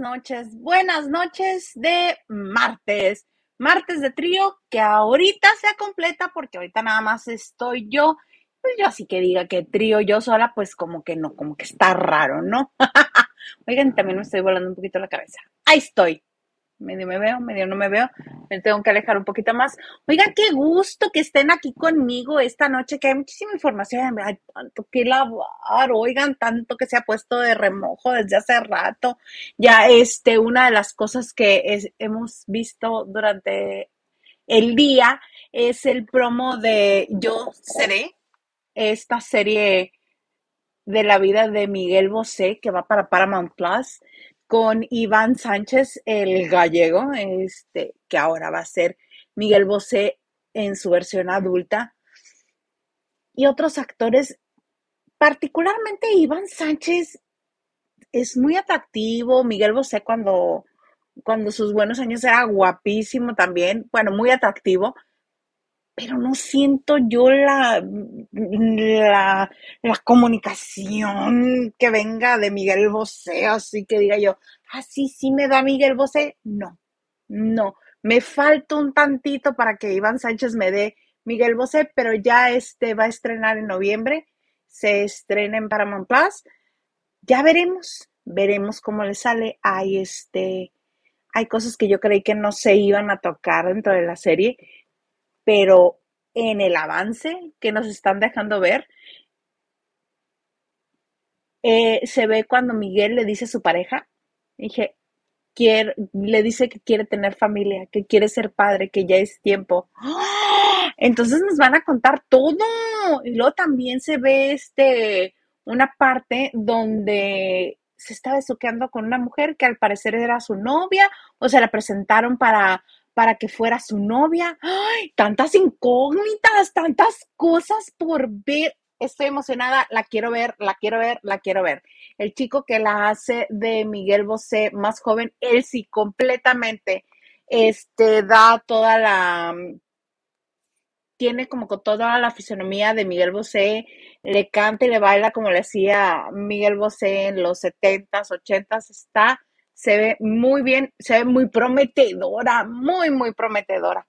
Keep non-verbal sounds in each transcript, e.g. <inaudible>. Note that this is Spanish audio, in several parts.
noches, buenas noches de martes, martes de trío que ahorita se completa porque ahorita nada más estoy yo. Pues yo así que diga que trío yo sola, pues como que no, como que está raro, ¿no? <laughs> Oigan, también me estoy volando un poquito la cabeza. Ahí estoy medio me veo, medio no me veo, me tengo que alejar un poquito más. Oigan, qué gusto que estén aquí conmigo esta noche, que hay muchísima información, hay tanto que lavar, oigan, tanto que se ha puesto de remojo desde hace rato. Ya, este, una de las cosas que hemos visto durante el día es el promo de Yo Seré, esta serie de la vida de Miguel Bosé que va para Paramount Plus con Iván Sánchez, el gallego, este, que ahora va a ser Miguel Bosé en su versión adulta, y otros actores, particularmente Iván Sánchez es muy atractivo, Miguel Bosé cuando, cuando sus buenos años era guapísimo también, bueno, muy atractivo, pero no siento yo la, la, comunicación que venga de Miguel Bosé, así que diga yo, ah, sí, sí me da Miguel Bosé. No, no, me falta un tantito para que Iván Sánchez me dé Miguel Bosé, pero ya este va a estrenar en noviembre, se estrena en Paramount Plus, ya veremos, veremos cómo le sale. Hay este, hay cosas que yo creí que no se iban a tocar dentro de la serie pero en el avance que nos están dejando ver, eh, se ve cuando Miguel le dice a su pareja, dije, quiere, le dice que quiere tener familia, que quiere ser padre, que ya es tiempo. ¡Ah! Entonces nos van a contar todo. Y luego también se ve este una parte donde se está besuqueando con una mujer que al parecer era su novia o se la presentaron para para que fuera su novia. ¡Ay! Tantas incógnitas, tantas cosas por ver. Estoy emocionada, la quiero ver, la quiero ver, la quiero ver. El chico que la hace de Miguel Bosé, más joven, él sí, completamente, este, da toda la, tiene como toda la fisonomía de Miguel Bosé, le canta y le baila como le hacía Miguel Bosé en los 70s, 80s, está se ve muy bien, se ve muy prometedora, muy, muy prometedora.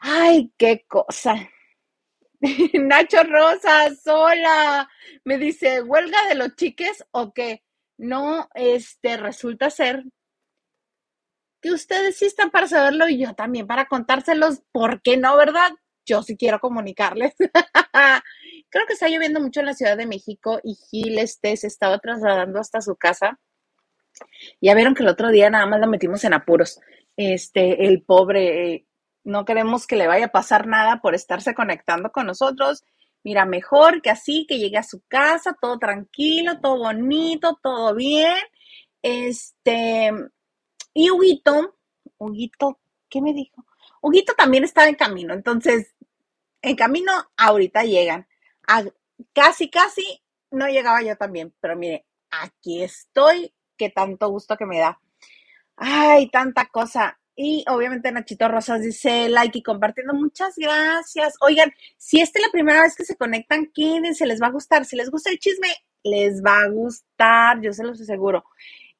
Ay, qué cosa. <laughs> Nacho Rosas, hola. Me dice, ¿huelga de los chiques o qué? No, este, resulta ser que ustedes sí están para saberlo y yo también para contárselos, ¿por qué no, verdad? Yo sí quiero comunicarles. <laughs> Creo que está lloviendo mucho en la Ciudad de México y Gil este se estaba trasladando hasta su casa ya vieron que el otro día nada más lo metimos en apuros. Este, el pobre, no queremos que le vaya a pasar nada por estarse conectando con nosotros. Mira, mejor que así, que llegue a su casa, todo tranquilo, todo bonito, todo bien. Este, y Huguito, Huguito, ¿qué me dijo? Huguito también estaba en camino, entonces, en camino ahorita llegan. casi, casi no llegaba yo también, pero mire, aquí estoy tanto gusto que me da. Ay, tanta cosa. Y obviamente Nachito Rosas dice like y compartiendo. Muchas gracias. Oigan, si esta es la primera vez que se conectan, quédense, les va a gustar. Si les gusta el chisme, les va a gustar, yo se los aseguro.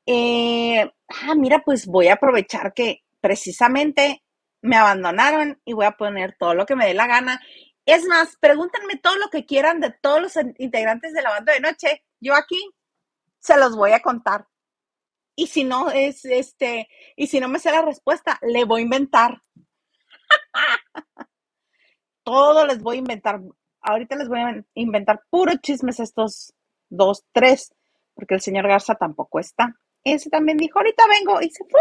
Eh, ah, mira, pues voy a aprovechar que precisamente me abandonaron y voy a poner todo lo que me dé la gana. Es más, pregúntenme todo lo que quieran de todos los integrantes de la banda de noche. Yo aquí se los voy a contar. Y si no es este, y si no me sé la respuesta, le voy a inventar. Todo les voy a inventar. Ahorita les voy a inventar puro chismes estos dos, tres, porque el señor Garza tampoco está. Ese también dijo, ahorita vengo y se fue.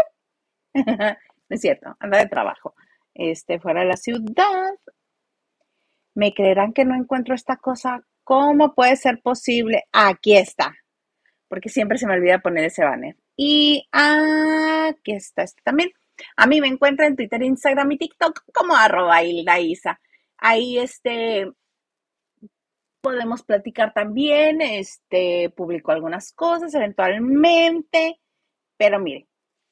<laughs> no es cierto, anda de trabajo. Este, fuera de la ciudad. ¿Me creerán que no encuentro esta cosa? ¿Cómo puede ser posible? Aquí está. Porque siempre se me olvida poner ese banner. Y aquí está este también. A mí me encuentra en Twitter, Instagram y TikTok como arroba Hilda Isa. Ahí este, podemos platicar también, este, publico algunas cosas eventualmente, pero mire,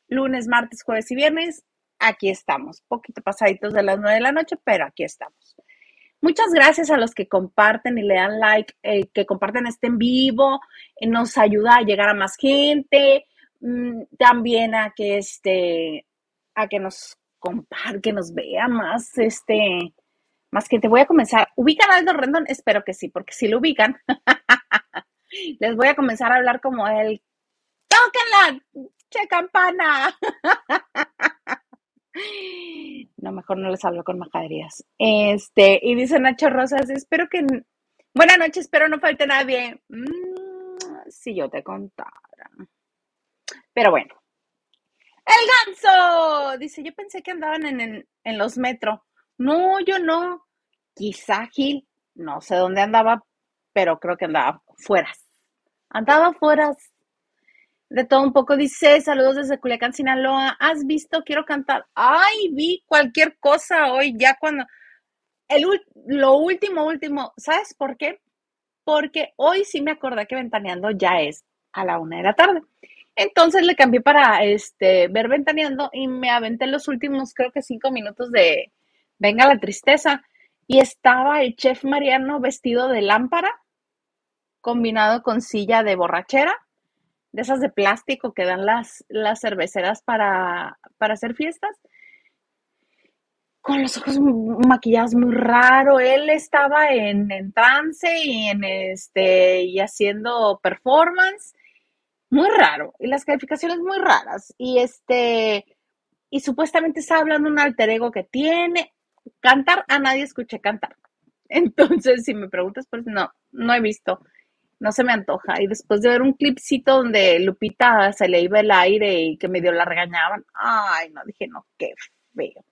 lunes, martes, jueves y viernes, aquí estamos, poquito pasaditos de las nueve de la noche, pero aquí estamos. Muchas gracias a los que comparten y le dan like, eh, que comparten este en vivo, eh, nos ayuda a llegar a más gente, también a que este, a que nos compar, que nos vea más, este, más que te voy a comenzar. ¿Ubican a Aldo Rendón? Espero que sí, porque si lo ubican, <laughs> les voy a comenzar a hablar como el ¡Tóquenla! ¡Che campana! <laughs> No, mejor no les hablo con majaderías. Este, y dice Nacho Rosas, espero que. Buenas noches, espero no falte nadie. Mm, si yo te contara. Pero bueno. ¡El ganso! Dice, yo pensé que andaban en, en, los metros. No, yo no. Quizá Gil, no sé dónde andaba, pero creo que andaba fuera. Andaba fuera de todo un poco. Dice, saludos desde Culiacán, Sinaloa. ¿Has visto? Quiero cantar. Ay, vi cualquier cosa hoy, ya cuando... El, lo último, último, ¿sabes por qué? Porque hoy sí me acordé que Ventaneando ya es a la una de la tarde. Entonces le cambié para este, ver Ventaneando y me aventé los últimos, creo que cinco minutos de Venga la Tristeza. Y estaba el chef Mariano vestido de lámpara, combinado con silla de borrachera de esas de plástico que dan las, las cerveceras para, hacer fiestas, con los ojos maquillados muy raro. Él estaba en, en, trance y en este y haciendo performance. Muy raro. Y las calificaciones muy raras. Y este. Y supuestamente está hablando un alter ego que tiene. Cantar, a nadie escuché cantar. <laughs> Entonces, si me preguntas, pues no, no he visto no se me antoja. Y después de ver un clipcito donde Lupita se le iba el aire y que medio la regañaban, ay, no, dije, no, qué feo.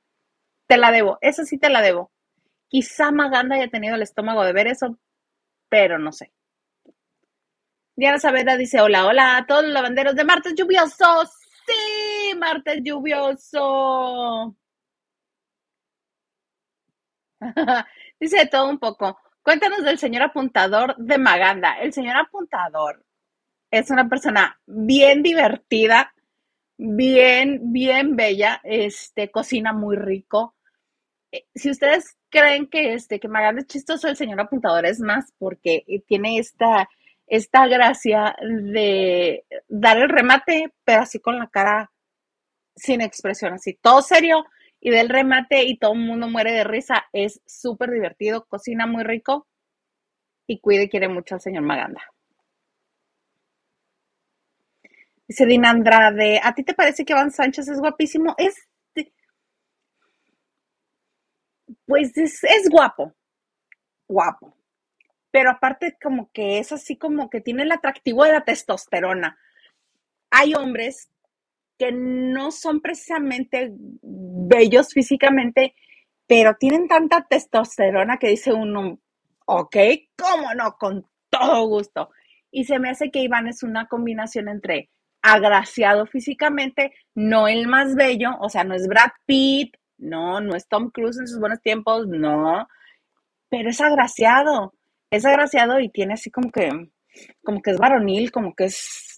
Te la debo, eso sí te la debo. Quizá Maganda haya tenido el estómago de ver eso, pero no sé. Diana Saavedra dice, hola, hola a todos los lavanderos de martes lluvioso. Sí, martes lluvioso. <laughs> dice todo un poco. Cuéntanos del señor apuntador de Maganda. El señor apuntador es una persona bien divertida, bien, bien bella, este, cocina muy rico. Eh, si ustedes creen que, este, que Maganda es chistoso, el señor apuntador es más porque tiene esta, esta gracia de dar el remate, pero así con la cara sin expresión, así todo serio y del remate y todo el mundo muere de risa. Es súper divertido, cocina muy rico y cuide y quiere mucho al señor Maganda. Dice Dina Andrade, ¿a ti te parece que Iván Sánchez es guapísimo? Es, pues es, es guapo, guapo. Pero aparte como que es así como que tiene el atractivo de la testosterona. Hay hombres que no son precisamente bellos físicamente, pero tienen tanta testosterona que dice uno, ok, cómo no, con todo gusto. Y se me hace que Iván es una combinación entre agraciado físicamente, no el más bello, o sea, no es Brad Pitt, no, no es Tom Cruise en sus buenos tiempos, no, pero es agraciado, es agraciado y tiene así como que, como que es varonil, como que es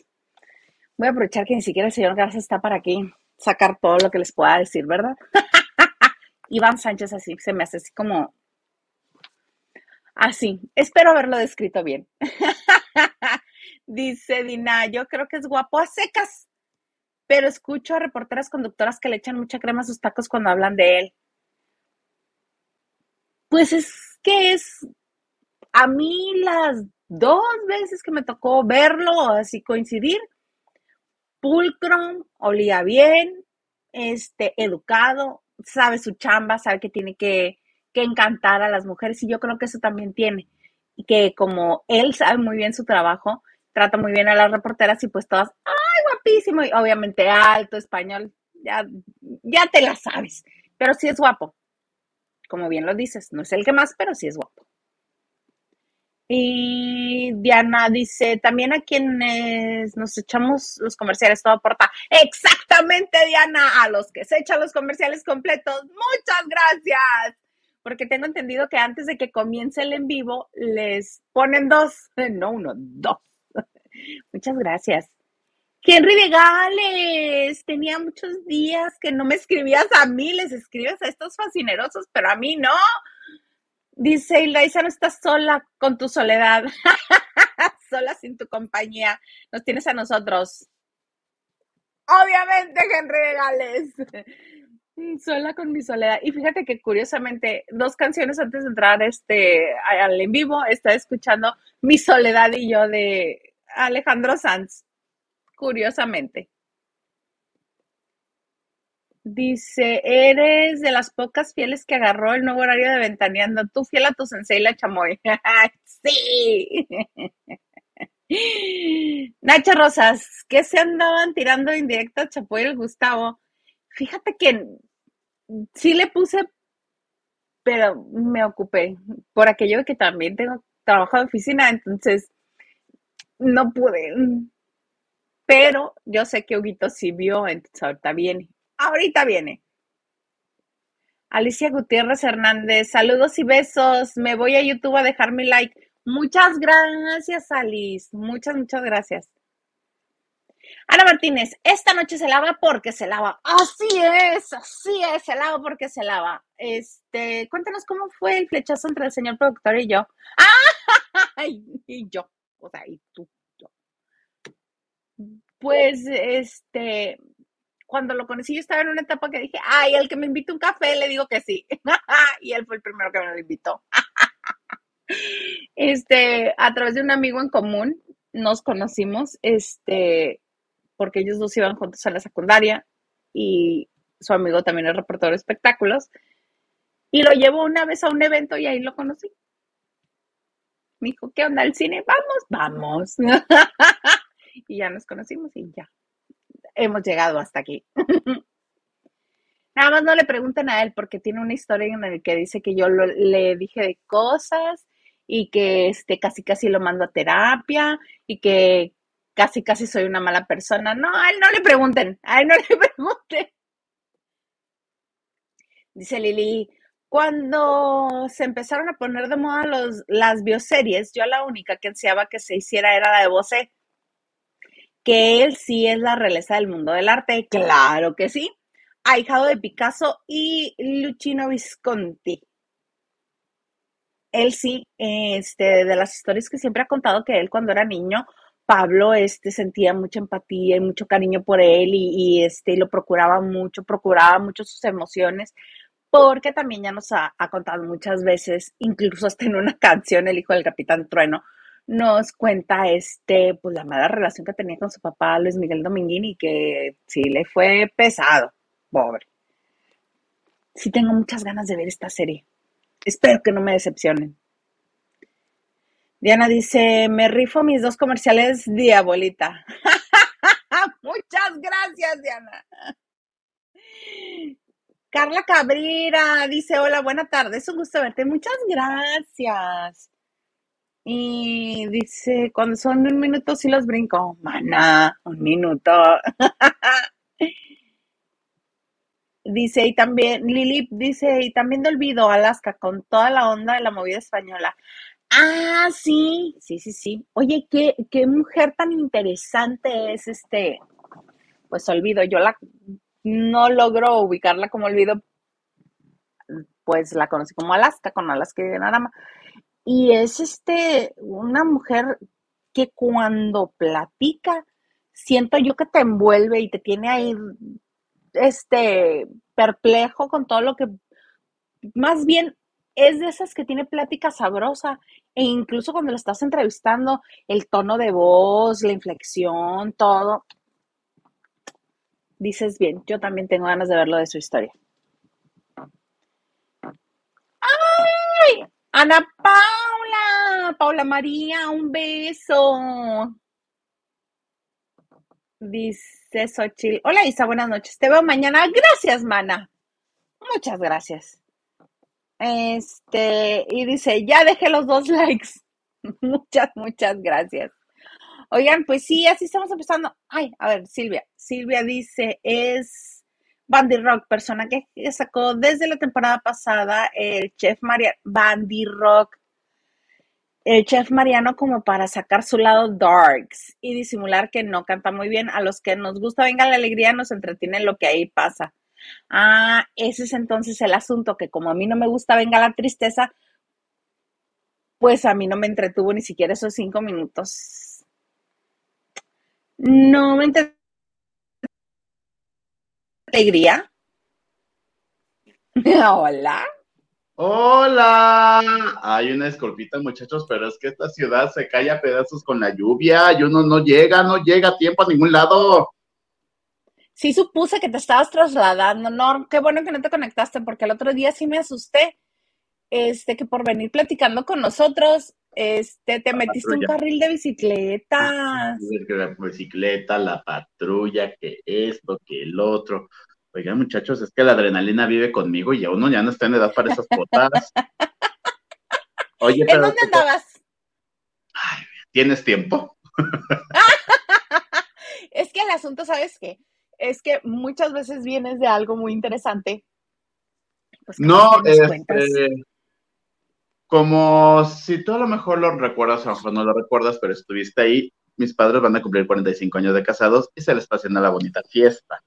Voy a aprovechar que ni siquiera el señor Garza está para aquí, sacar todo lo que les pueda decir, ¿verdad? <laughs> Iván Sánchez así, se me hace así como... Así, espero haberlo descrito bien. <laughs> Dice Dina, yo creo que es guapo a secas, pero escucho a reporteras conductoras que le echan mucha crema a sus tacos cuando hablan de él. Pues es que es a mí las dos veces que me tocó verlo, así coincidir, pulcro, olía bien, este, educado, sabe su chamba, sabe que tiene que, encantar a las mujeres y yo creo que eso también tiene. Y que como él sabe muy bien su trabajo, trata muy bien a las reporteras y pues todas, ¡ay, guapísimo! Y obviamente alto, español, ya, ya te la sabes, pero sí es guapo. Como bien lo dices, no es el que más, pero sí es guapo. Y Diana dice, también a quienes nos echamos los comerciales, todo aporta. Exactamente, Diana, a los que se echan los comerciales completos, muchas gracias. Porque tengo entendido que antes de que comience el en vivo, les ponen dos, <laughs> no uno, dos. <laughs> Muchas gracias. Henry de Gales, tenía muchos días que no me escribías a mí, les escribes a estos fascinerosos, pero a mí no. Dice Ilaisa, no estás sola con tu soledad, <laughs> sola sin tu compañía, nos tienes a nosotros. Obviamente, Henry Gales. <laughs> Sola con mi soledad. Y fíjate que curiosamente, dos canciones antes de entrar este, al en vivo, estaba escuchando Mi soledad y yo de Alejandro Sanz. Curiosamente. Dice, eres de las pocas fieles que agarró el nuevo horario de ventaneando. Tú fiel a tu sensei la chamoy. <laughs> sí. Nacha Rosas, ¿qué se andaban tirando indirecto a Chapoy y el Gustavo? Fíjate que sí le puse, pero me ocupé por aquello que también tengo trabajo de oficina, entonces no pude. Pero yo sé que Huguito sí vio, entonces ahorita viene. Ahorita viene. Alicia Gutiérrez Hernández, saludos y besos. Me voy a YouTube a dejar mi like. Muchas gracias, Alice. Muchas, muchas gracias. Ana Martínez, esta noche se lava porque se lava. Así es, así es, se lava porque se lava. Este, cuéntanos cómo fue el flechazo entre el señor productor y yo. <laughs> ¡Ah! Y yo, o sea, y tú, yo. Pues, este, cuando lo conocí, yo estaba en una etapa que dije, ay, el que me invite un café, le digo que sí. <laughs> y él fue el primero que me lo invitó. <laughs> este, a través de un amigo en común, nos conocimos, este, porque ellos dos iban juntos a la secundaria y su amigo también es reportero de espectáculos. Y lo llevo una vez a un evento y ahí lo conocí. Me dijo, ¿qué onda el cine? Vamos, vamos. <laughs> y ya nos conocimos y ya hemos llegado hasta aquí. <laughs> Nada más no le pregunten a él porque tiene una historia en la que dice que yo le dije de cosas y que este, casi casi lo mando a terapia y que casi casi soy una mala persona. No, a él no le pregunten, a él no le <laughs> pregunten. Dice Lili, cuando se empezaron a poner de moda los, las bioseries, yo la única que ansiaba que se hiciera era la de Bosé que él sí es la realeza del mundo del arte, claro que sí, ahijado de Picasso y Luchino Visconti. Él sí, este, de las historias que siempre ha contado que él cuando era niño, Pablo este, sentía mucha empatía y mucho cariño por él y, este, lo procuraba mucho, procuraba mucho sus emociones, porque también ya nos ha, ha contado muchas veces, incluso hasta en una <laughs> canción, El hijo del capitán Trueno, nos cuenta este, pues la mala relación que tenía con su papá Luis Miguel Dominguini, que sí le fue pesado, pobre. Sí tengo muchas ganas de ver esta serie. Espero que no me decepcionen. Diana dice, me rifo mis dos comerciales, diabolita. <laughs> muchas gracias, Diana. Carla Cabrera dice, hola, buena tarde, es un gusto verte. Muchas gracias. Y dice, cuando son un minuto sí los brinco. Mana, un minuto. <laughs> dice, y también, Lili dice, y también de olvido Alaska con toda la onda de la movida española. Ah, sí, sí, sí, sí. Oye, qué, qué mujer tan interesante es este, pues olvido. Yo la no logro ubicarla como olvido, pues la conocí como Alaska, con Alaska y más. Y es este, una mujer que cuando platica, siento yo que te envuelve y te tiene ahí, este, perplejo con todo lo que, más bien es de esas que tiene plática sabrosa e incluso cuando la estás entrevistando, el tono de voz, la inflexión, todo, dices bien, yo también tengo ganas de verlo de su historia. ¡Ay! Ana Paula, Paula María, un beso. Dice Xochitl. Hola Isa, buenas noches. Te veo mañana. Gracias, mana. Muchas gracias. Este, y dice, ya dejé los dos <laughs> likes. muchas, muchas gracias. Oigan, pues sí, así estamos empezando. Ay, a ver, Silvia. Silvia dice, es Bandy Rock, persona que sacó desde la temporada pasada el chef María Bandy Rock, el chef Mariano como para sacar su lado darks y disimular que no canta muy bien. A los que nos gusta Venga la Alegría nos entretiene lo que ahí pasa. Ah, ese es entonces el asunto, que como a mí no me gusta Venga la Tristeza, pues a mí no me entretuvo ni siquiera esos cinco minutos. No me entretuvo alegría. <laughs> Hola. Hola. Hay una escorpita, muchachos, pero es que esta ciudad se cae a pedazos con la lluvia y uno no llega, no llega a tiempo a ningún lado. Sí supuse que te estabas trasladando, no, qué bueno que no te conectaste porque el otro día sí me asusté, este, que por venir platicando con nosotros, este, te metiste un carril de bicicletas. La bicicleta, la patrulla, que esto, que el otro. Oigan, muchachos, es que la adrenalina vive conmigo y a uno ya no está en edad para esas botas. <laughs> Oye, pero. ¿En dónde andabas? Ay, ¿tienes tiempo? <laughs> es que el asunto, ¿sabes qué? Es que muchas veces vienes de algo muy interesante. Pues, no, este, como si tú a lo mejor lo recuerdas, o a lo mejor no lo recuerdas, pero estuviste ahí, mis padres van a cumplir 45 años de casados y se les está haciendo la bonita fiesta.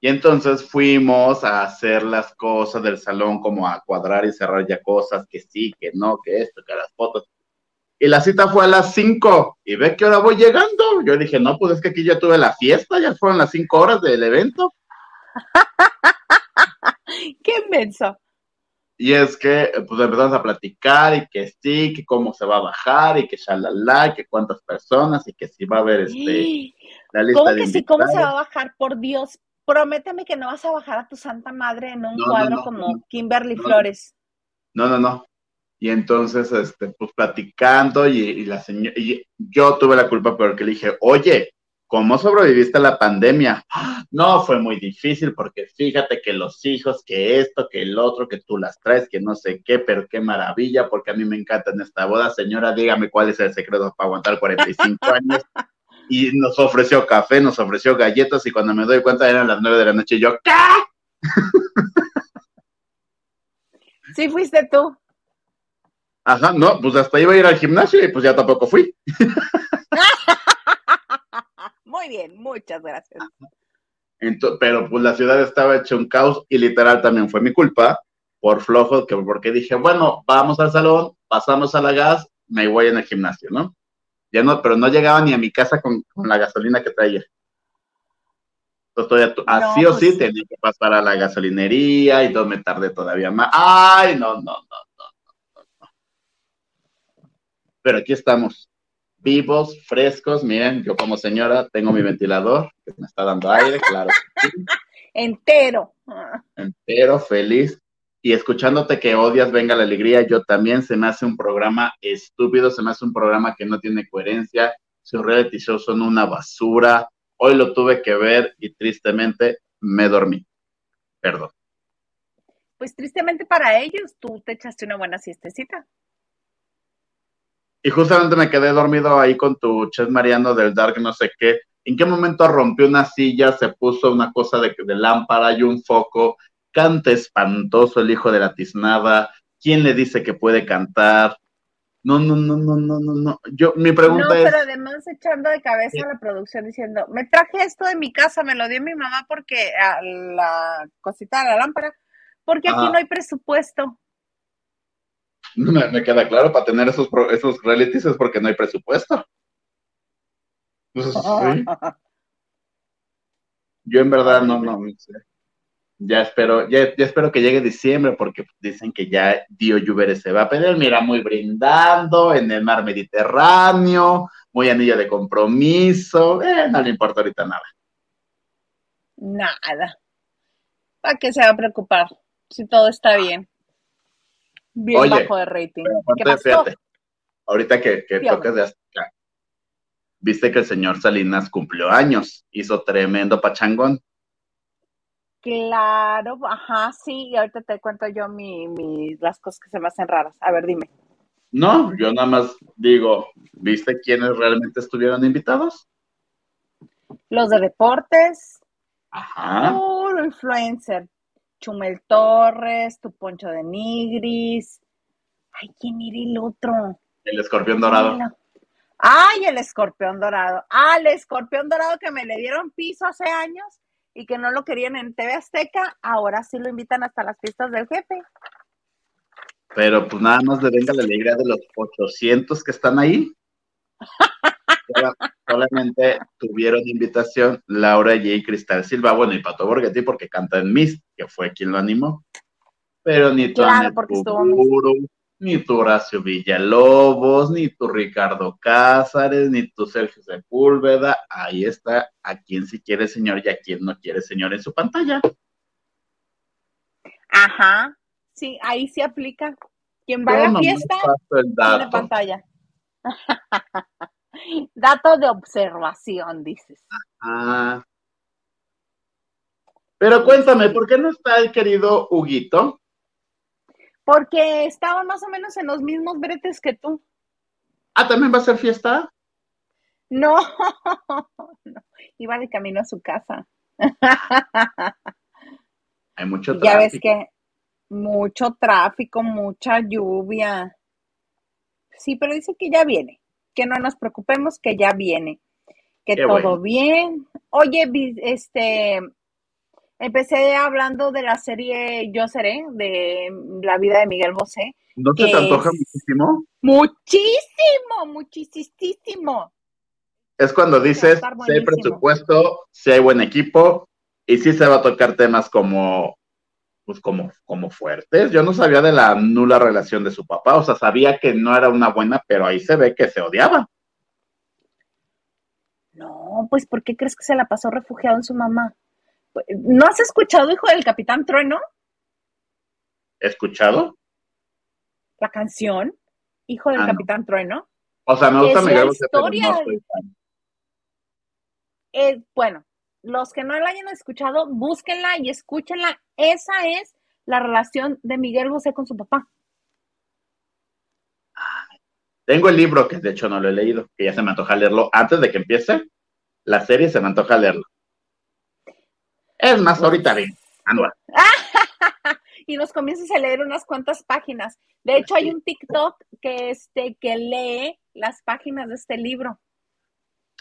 Y entonces fuimos a hacer las cosas del salón, como a cuadrar y cerrar ya cosas, que sí, que no, que esto, que las fotos. Y la cita fue a las 5 y ve que ahora voy llegando. Yo dije, no, pues es que aquí ya tuve la fiesta, ya fueron las 5 horas del evento. <laughs> Qué inmenso. Y es que pues empezamos a platicar y que sí, que cómo se va a bajar y que shalala, que cuántas personas y que si va a haber este la lista ¿Cómo que sí? ¿Cómo se va a bajar? Por Dios, prométeme que no vas a bajar a tu santa madre en un cuadro como Kimberly Flores. No, no, no. Y entonces, este, pues platicando y, y la señora, y yo tuve la culpa porque le dije, oye, ¿Cómo sobreviviste a la pandemia? No, fue muy difícil porque fíjate que los hijos, que esto, que el otro, que tú las traes, que no sé qué, pero qué maravilla, porque a mí me encanta en esta boda. Señora, dígame cuál es el secreto para aguantar 45 <laughs> años. Y nos ofreció café, nos ofreció galletas y cuando me doy cuenta eran las 9 de la noche y yo, ¿qué? <laughs> Sí, fuiste tú. Ajá, no, pues hasta iba a ir al gimnasio y pues ya tampoco fui. <laughs> Muy bien, muchas gracias. pero pues la ciudad estaba hecha un caos y literal también fue mi culpa por flojo, que porque dije, bueno, vamos al salón, pasamos a la gas, me voy en el gimnasio, ¿no? Ya no, pero no llegaba ni a mi casa con, la gasolina que traía. Entonces, así o sí pues tenía que pasar a la gasolinería y todo me tardé todavía más. Ay, no, no, no, no, no, no. Pero aquí estamos vivos, frescos. Miren, yo como señora tengo mi ventilador que me está dando aire, claro. <laughs> Entero. Entero, feliz. Y escuchándote que odias Venga la Alegría, yo también se me hace un programa estúpido, se me hace un programa que no tiene coherencia. Sus reality shows son una basura. Hoy lo tuve que ver y tristemente me dormí. Perdón. Pues tristemente para ellos, tú te echaste una buena siestecita. Y justamente me quedé dormido ahí con tu chef Mariano del Dark, no sé qué. ¿En qué momento rompió una silla, se puso una cosa de, de lámpara y un foco? Canta espantoso el hijo de la tiznada. ¿Quién le dice que puede cantar? No, no, no, no, no, no, no. Yo, mi pregunta es. No, pero además echando de cabeza la producción diciendo, me traje esto de mi casa, me lo dio mi mamá porque a la cosita de la lámpara, porque aquí no hay presupuesto. Me, queda claro, para tener esos, esos realities es porque no hay presupuesto. <laughs> Yo en verdad no, no, Ya espero, ya, espero que llegue diciembre porque dicen que ya Dio Lluvere se va a pedir, mira, muy brindando en el mar Mediterráneo, muy anillo de compromiso, eh, no le importa ahorita nada. Nada. ¿Para qué se va a preocupar si todo está bien? Bien bajo de rating. ahorita que, que tocas de Azteca, viste que el señor Salinas cumplió años, hizo tremendo pachangón. Claro, ajá, sí, y ahorita te cuento yo mi, mi, las cosas que se me hacen raras. A ver, dime. No, yo nada más digo, ¿viste quiénes realmente estuvieron invitados? Los de deportes. Ajá. Puro influencer. Chumel Torres, tu Poncho de Nigris. Ay, ¿quién era el otro? El escorpión dorado. Ay, el escorpión dorado. Ah, el escorpión dorado que me le dieron piso hace años y que no lo querían en TV Azteca, ahora sí lo invitan hasta las pistas del jefe. Pero pues nada más le venga la alegría de los 800 que están ahí. <laughs> solamente tuvieron invitación Laura J. y Cristal Silva, bueno, y Pato Borghetti porque canta en Miss, que fue quien lo animó. Pero ni tu Claro, Puguru, ni tu Horacio Villalobos, ni tu Ricardo Cázares, ni tu Sergio Sepúlveda. Ahí está a quien sí quiere señor y a quien no quiere señor en su pantalla. Ajá, sí, ahí sí aplica. Quien va a la nomás fiesta tiene dato. pantalla. <laughs> <laughs> Dato de observación, dices. Ah. Pero cuéntame, ¿por qué no está el querido Huguito? Porque estaba más o menos en los mismos bretes que tú. Ah, ¿también va a ser fiesta? No, <laughs> no, iba de camino a su casa. <laughs> Hay mucho Y ya ves tráfico. que mucho tráfico, mucha lluvia. Sí, pero dice que ya viene, que no nos preocupemos, que ya viene, que Qué todo bueno. bien. Oye, este, empecé hablando de la serie Yo Seré, de la vida de Miguel Bosé. ¿No que te antoja muchísimo? Muchísimo, muchísimo. Es cuando dices, si hay presupuesto, si hay buen equipo, y sí se va a tocar temas como, pues como, como fuertes. Yo no sabía de la nula relación de su papá, o sea, sabía que no era una buena, pero ahí se ve que se odiaba. No, pues ¿por qué crees que se la pasó refugiado en su mamá? Pues, ¿No has escuchado, hijo del Capitán Trueno? ¿Escuchado? La canción, Hijo del Ah, no. Capitán Trueno. O sea, me gusta Miguel no historia fan. Eh, bueno, los que no la hayan escuchado, búsquenla y escúchenla. Esa es la relación de Miguel Bosé con su papá. Tengo el libro, que de hecho no lo he leído, que ya se me antoja leerlo antes de que empiece la serie, se me antoja leerlo. Es más, ahorita bien, Anual. <laughs> y nos comienzas a leer unas cuantas páginas. De hecho, hay un TikTok que, este, que lee las páginas de este libro.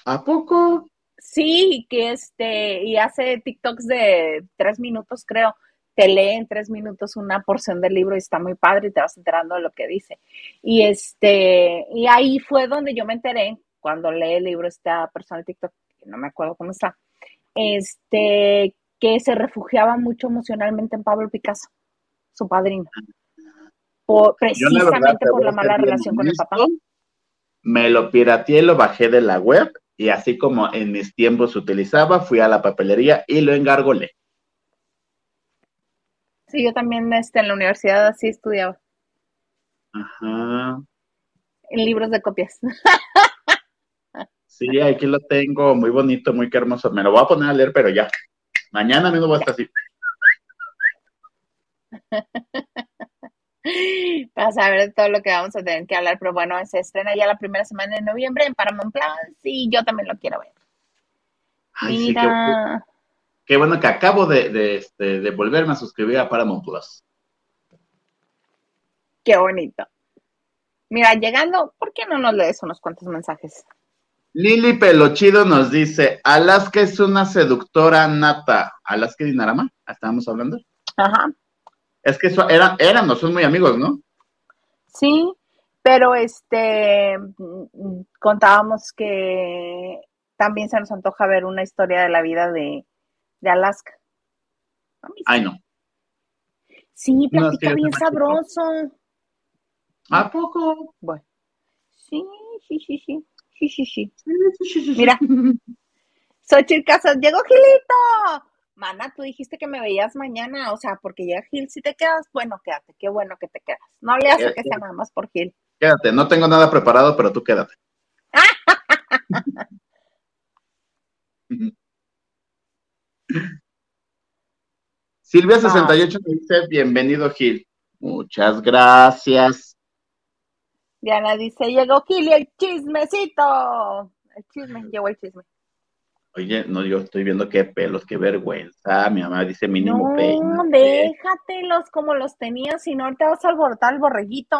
¿A poco? Sí, que este, y hace TikToks de tres minutos, creo. Te lee en tres minutos una porción del libro y está muy padre y te vas enterando de lo que dice. Y este, y ahí fue donde yo me enteré, cuando lee el libro esta persona de TikTok, que no me acuerdo cómo está, este, que se refugiaba mucho emocionalmente en Pablo Picasso, su padrino. Por, Yo, la verdad, precisamente te por la mala relación con el papá. Me lo pirateé, lo bajé de la web y así como en mis tiempos se utilizaba, fui a la papelería y lo engargolé. Sí, yo también este, en la universidad así estudiaba, Ajá. en libros de copias. Sí, aquí lo tengo, muy bonito, muy hermoso. Me lo voy a poner a leer, pero ya. Mañana mismo voy a estar así. <laughs> <laughs> para saber todo lo que vamos a tener que hablar, pero bueno, se estrena ya la primera semana de noviembre en Paramount Plus y yo también lo quiero ver. Ay, sí, qué, Mira, qué bueno que acabo de, de, este, de volverme a suscribir a Paramount Plus. qué bonito. Mira, llegando, ¿por qué no nos lees unos cuantos mensajes? Lili Pelochido nos dice, Alaska es una seductora nata. ¿Alaska Dinarama? ¿Estábamos hablando? Ajá, Es que eso, eran, eran, no son muy amigos, ¿no? sí, pero este, contábamos que también se nos antoja ver una historia de la vida de, de Alaska. Ay, no. Sí, No, platica bien sabroso. ¿A poco? Bueno, sí, sí, sí, sí, sí, sí, sí. Mira. <laughs> Xochitl Casas, llegó Gilito. Mana, tú dijiste que me veías mañana, o sea, porque ya Gil, si te quedas, bueno, quédate, qué bueno que te quedas. No le hace que sea nada más por Gil. Quédate, no tengo nada preparado, pero tú quédate. <laughs> Silvia68 me dice, bienvenido Gil. Muchas gracias. Diana dice, llegó Gil y el chismecito. El chisme, llegó el chisme. Oye, no, yo estoy viendo qué pelos, qué vergüenza. Mi mamá dice mínimo No, déjatelos como los tenías, si no ahorita vas a alborotar el borreguito.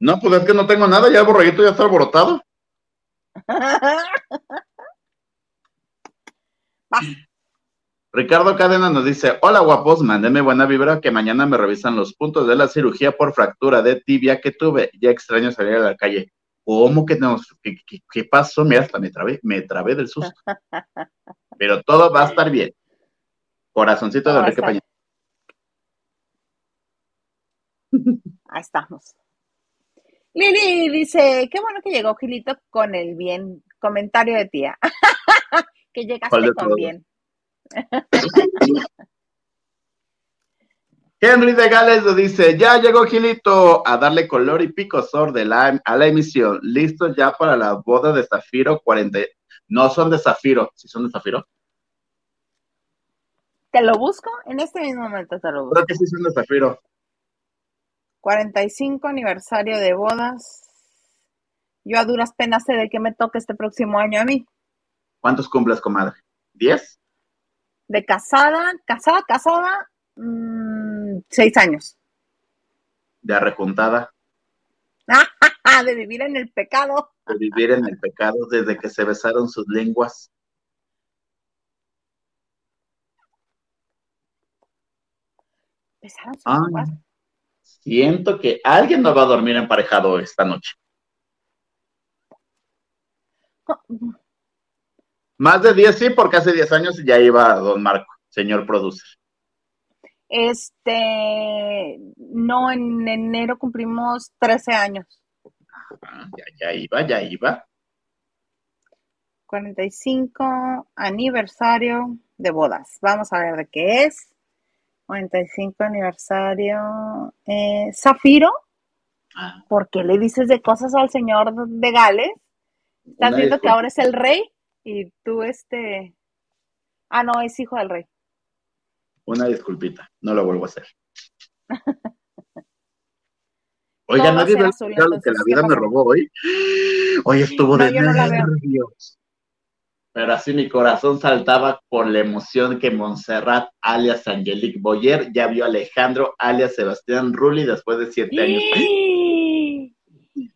No, pues es que no tengo nada, ya el borreguito ya está alborotado. <laughs> Va. Ricardo Cadena nos dice, hola guapos, mándeme buena vibra que mañana me revisan los puntos de la cirugía por fractura de tibia que tuve. Ya extraño salir a la calle. ¿Cómo que no? ¿Qué, qué, pasó? Mira, hasta me trabé, me trabé del susto. <laughs> Pero todo va a estar bien. Corazoncito de Enrique Peña. <laughs> Ahí estamos. Lili dice, qué bueno que llegó Gilito con el bien. Comentario de tía. <laughs> que llegaste con bien. Henry de Gales lo dice, ya llegó Gilito a darle color y picosor de la, a la emisión. Listos ya para la boda de Zafiro 40. No son de Zafiro, si son de Zafiro. Te lo busco, en este mismo momento te lo busco. Creo que sí son de Zafiro. 45 aniversario de bodas. Yo a duras penas sé de qué me toca este próximo año a mí. ¿Cuántos cumples, comadre? ¿Diez? De casada, casada, casada, mmm, seis años. De arrejuntada. <laughs> de vivir en el pecado. De vivir en el pecado desde que se besaron sus lenguas. ¿Besaron sus lenguas? Siento que alguien no va a dormir emparejado esta noche. Más de 10 sí, porque hace 10 años ya iba don Marco, señor producer. Este, no, en enero cumplimos 13 años. ya, ya iba, ya iba. 45 aniversario de bodas. Vamos a ver de qué es. 45 aniversario. Eh, Zafiro. Ah. ¿Por qué le dices de cosas al señor de Gales? Estás viendo que ahora es el rey y tú este... Ah, no, es hijo del rey. Una disculpita, no lo vuelvo a hacer. <laughs> Oiga, nadie ve lo que la vida me robó hoy. Hoy estuvo de nervios. Pero así mi corazón saltaba por la emoción que Montserrat, alias Angelique Boyer, ya vio a Alejandro, alias Sebastián Rulli, después de siete años.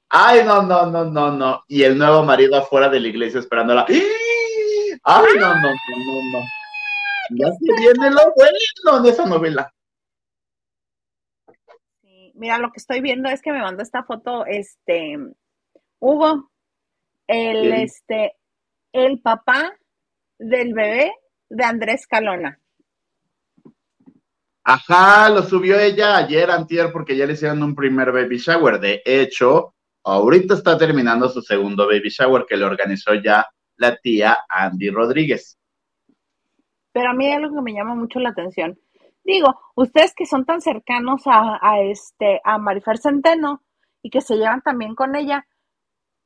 Ay, no, no, no, no, no. Y el nuevo marido afuera de la iglesia esperándola. Ay, no, no, no, no, no. Ya se viene lo bueno de esa novela. Sí, mira, lo que estoy viendo es que me mandó esta foto, este, Hugo, el, este, el papá del bebé de Andrés Calona. Ajá, lo subió ella ayer, antier, porque ya le hicieron un primer baby shower. De hecho, Ahorita está terminando su segundo baby shower que le organizó ya la tía Andy Rodríguez. Pero a mí hay algo que me llama mucho la atención. Digo, ustedes que son tan cercanos a, este a Marifer Centeno y que se llevan también con ella,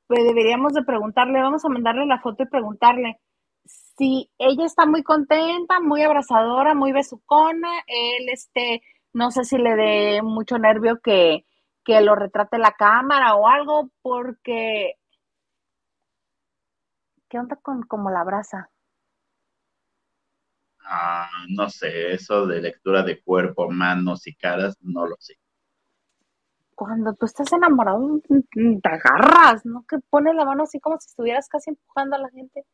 pues deberíamos de preguntarle, vamos a mandarle la foto y preguntarle si ella está muy contenta, muy abrazadora, muy besucona, él este, no sé si le dé mucho nervio que, que lo retrate la cámara o algo, porque ¿qué onda con como la brasa? Ah, no sé, eso de lectura de cuerpo, manos y caras, no lo sé. Cuando tú estás enamorado, te agarras, ¿no? Que pones la mano así como si estuvieras casi empujando a la gente.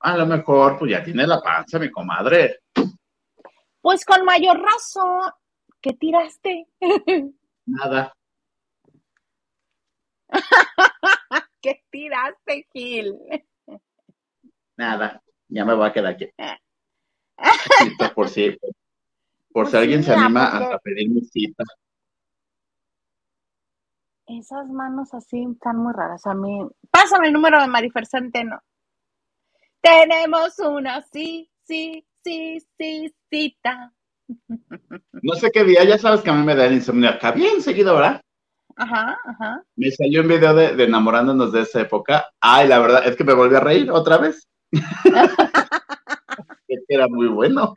A lo mejor, pues ya tiene la panza, mi comadre. Pues con mayor razón, ¿qué tiraste? Nada. <laughs> ¿Qué tiraste, Gil? Nada, ya me voy a quedar aquí. por si, por si pues alguien se anima a pedir mi cita. Esas manos así están muy raras. A mí, pásame el número de Marifer Centeno. Tenemos una, sí, sí, sí, sí, cita. No sé qué día, ya sabes que a mí me da el insomnio acá bien seguido, ¿verdad? Ajá, ajá. Me salió un video de, enamorándonos de esa época. Ay, la verdad es que me volví a reír otra vez. <laughs> era muy bueno.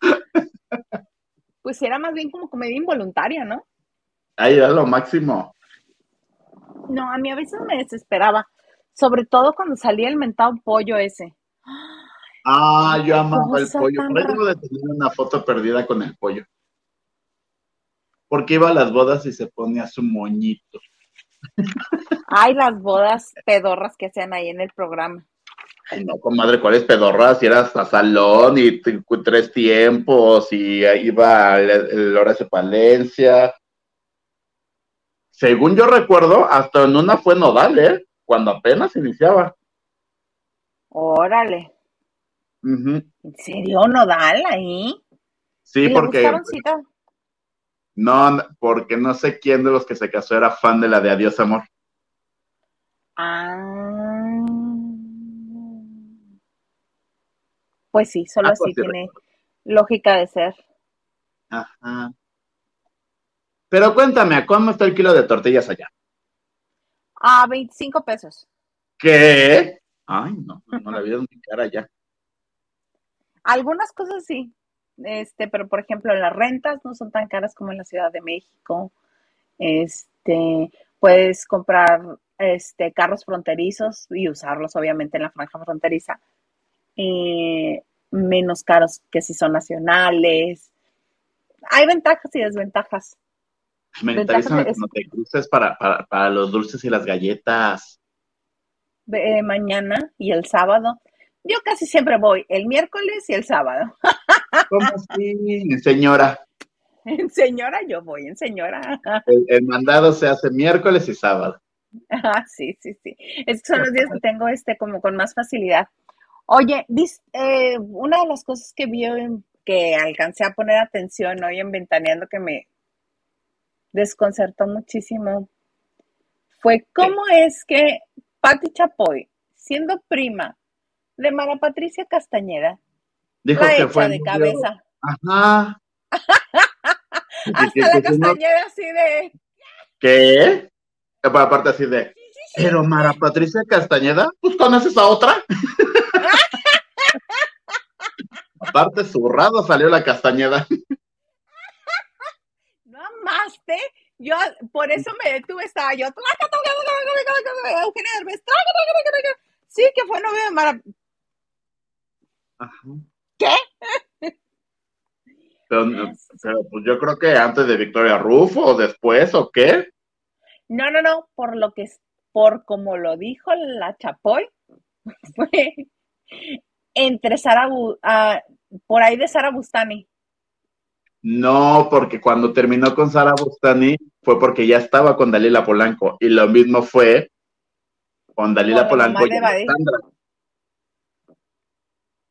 pues era más bien como comedia involuntaria, ¿no? Ay, era lo máximo. No, a mí a veces me desesperaba, sobre todo cuando salía el mentado pollo ese. Ah, yo amaba el pollo. Por ahí tengo de tener una foto perdida con el pollo. Porque iba a las bodas y se ponía su moñito. Ay, las bodas pedorras que hacían ahí en el programa. Ay, no, comadre, ¿cuáles pedorras? Si era hasta salón y tres tiempos y iba el, el Horacio Palencia. según yo recuerdo, hasta en una fue Nodal, ¿eh? Cuando apenas iniciaba. Órale. ¿En serio, Nodal ahí? Sí, porque. No, porque no sé quién de los que se casó era fan de la de Adiós Amor. Ah. Pues sí, solo ah, así pues tiene lógica de ser. Ajá. Pero cuéntame, ¿cómo está el kilo de tortillas allá? A 25 pesos. ¿Qué? Ay, no, no la vi muy cara ya. Algunas cosas sí, este, pero por ejemplo las rentas no son tan caras como en la Ciudad de México. Este, puedes comprar este carros fronterizos y usarlos obviamente en la franja fronteriza. Eh, menos caros que si son nacionales. Hay ventajas y desventajas. Mentalízame cuando te cruces para, para, para, los dulces y las galletas. Eh, mañana y el sábado. Yo casi siempre voy el miércoles y el sábado. <laughs> ¿Cómo así, señora? En señora yo voy, en señora. <laughs> El, mandado se hace miércoles y sábado. Ah, sí, sí, sí. Es que son los días que tengo este como con más facilidad. Oye, eh, una de las cosas que vi que alcancé a poner atención hoy en Ventaneando que me desconcertó muchísimo fue cómo es que Patti Chapoy, siendo prima de Mara Patricia Castañeda, Dijo que fue de cabeza. Ajá. <laughs> Hasta la Castañeda así de. ¿Qué? Aparte así de. Pero Mara Patricia Castañeda, pues conoces a otra. Aparte, zurrado salió la Castañeda. No amaste. Yo, por eso me detuve, estaba yo. Eugenia Derbez. Sí, que fue novio de Mara. Ajá. ¿Qué? Pero, pues yo creo que antes de Victoria Rufo o después o qué. No, no, no, por lo que por como lo dijo la Chapoy, fue entre Sara, por ahí de Sara Bustani. No, porque cuando terminó con Sara Bustani fue porque ya estaba con Dalila Polanco y lo mismo fue con Dalila Polanco y.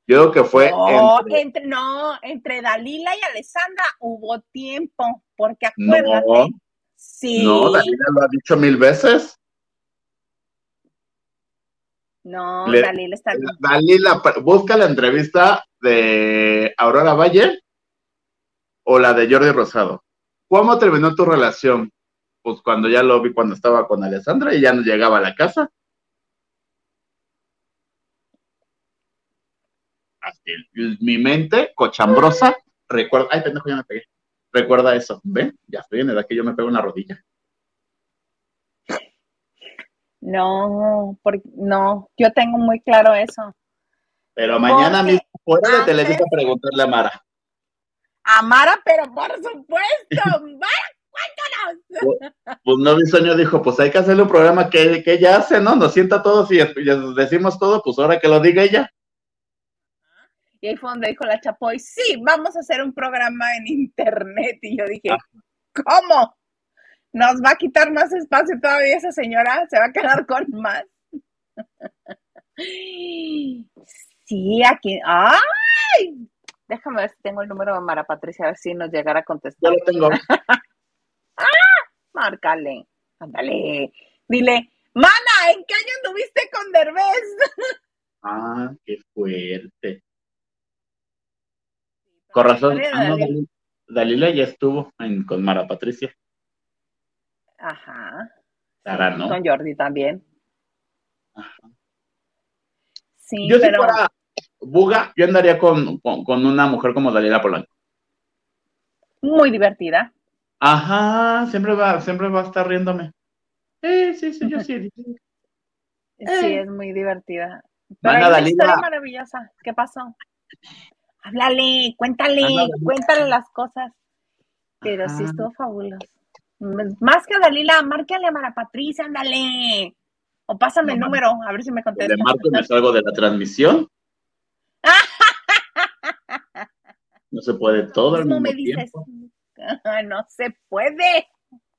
Yo creo que fue. No entre... no, entre Dalila y Alessandra hubo tiempo, porque acuérdate. No, sí. No, Dalila lo ha dicho mil veces. No, Dalila está. Dalila, busca la entrevista de Aurora Valle o la de Jordi Rosado. ¿Cómo terminó tu relación? Pues cuando ya lo vi cuando estaba con Alessandra y ya no llegaba a la casa. mi mente cochambrosa recuerda, ay pendejo, ya me pegué, recuerda eso, ¿ven? Ya estoy en edad que yo me pego en la rodilla. No, porque, no, yo tengo muy claro eso. Pero mañana mismo fuera de Televisa preguntarle a Mara. A Mara, pero por supuesto, <laughs> Mara, cuéntanos. Pues, pues, no, mi sueño dijo, pues hay que hacerle un programa que, que ella hace, ¿no? Nos sienta todos y, y decimos todo, pues ahora que lo diga ella. Y ahí fue donde dijo la Chapoy, sí, vamos a hacer un programa en internet. Y yo dije, ¿cómo? ¿Nos va a quitar más espacio todavía esa señora? ¿Se va a quedar con más? Sí, aquí. ¡Ay! Déjame ver si tengo el número de Mara Patricia, a ver si nos llegara a contestar. Yo lo tengo. <laughs> ¡Ah! Márcale. Ándale. Dile, Mana, ¿en qué año anduviste con Derbez? <laughs> ah, qué fuerte. Con razón, ah, Dalila. ya estuvo con Mara Patricia. Ajá. ¿no? Con Jordi también. Ajá. Sí, yo pero... si fuera Buga, yo andaría con, una mujer como Dalila Polanco. Muy divertida. Ajá, siempre va, siempre va a estar riéndome. Sí, sí, sí, yo sí. <laughs> Sí, es muy divertida. Pero historia maravillosa. ¿Qué pasó? háblale, cuéntale, cuéntale las cosas. Pero sí estuvo fabuloso. Más que a Dalila, márcale a Mara Patricia, ándale. O pásame el número, a ver si me contesta. ¿Le marco y me salgo de la transmisión? <laughs> no se puede todo el mundo. me dices? <laughs> no se puede.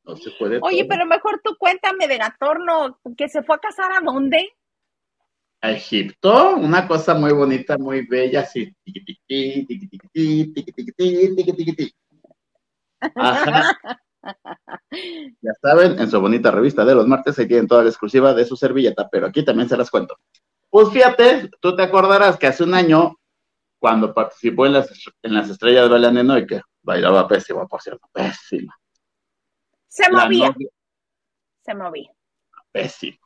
No se puede. Oye, todo. pero mejor tú cuéntame de Gatorno, que se fue a casar a dónde? A Egipto, una cosa muy bonita, muy bella, así. Ajá. <laughs> <laughs> Ya saben, en su bonita revista de los martes se tienen toda la exclusiva de su servilleta, pero aquí también se las cuento. Pues fíjate, tú te acordarás que hace un año, cuando participó en las, en las estrellas de Belén y que bailaba pésimo, por cierto, pésima. Se La movía, novia, se movía. pésimo.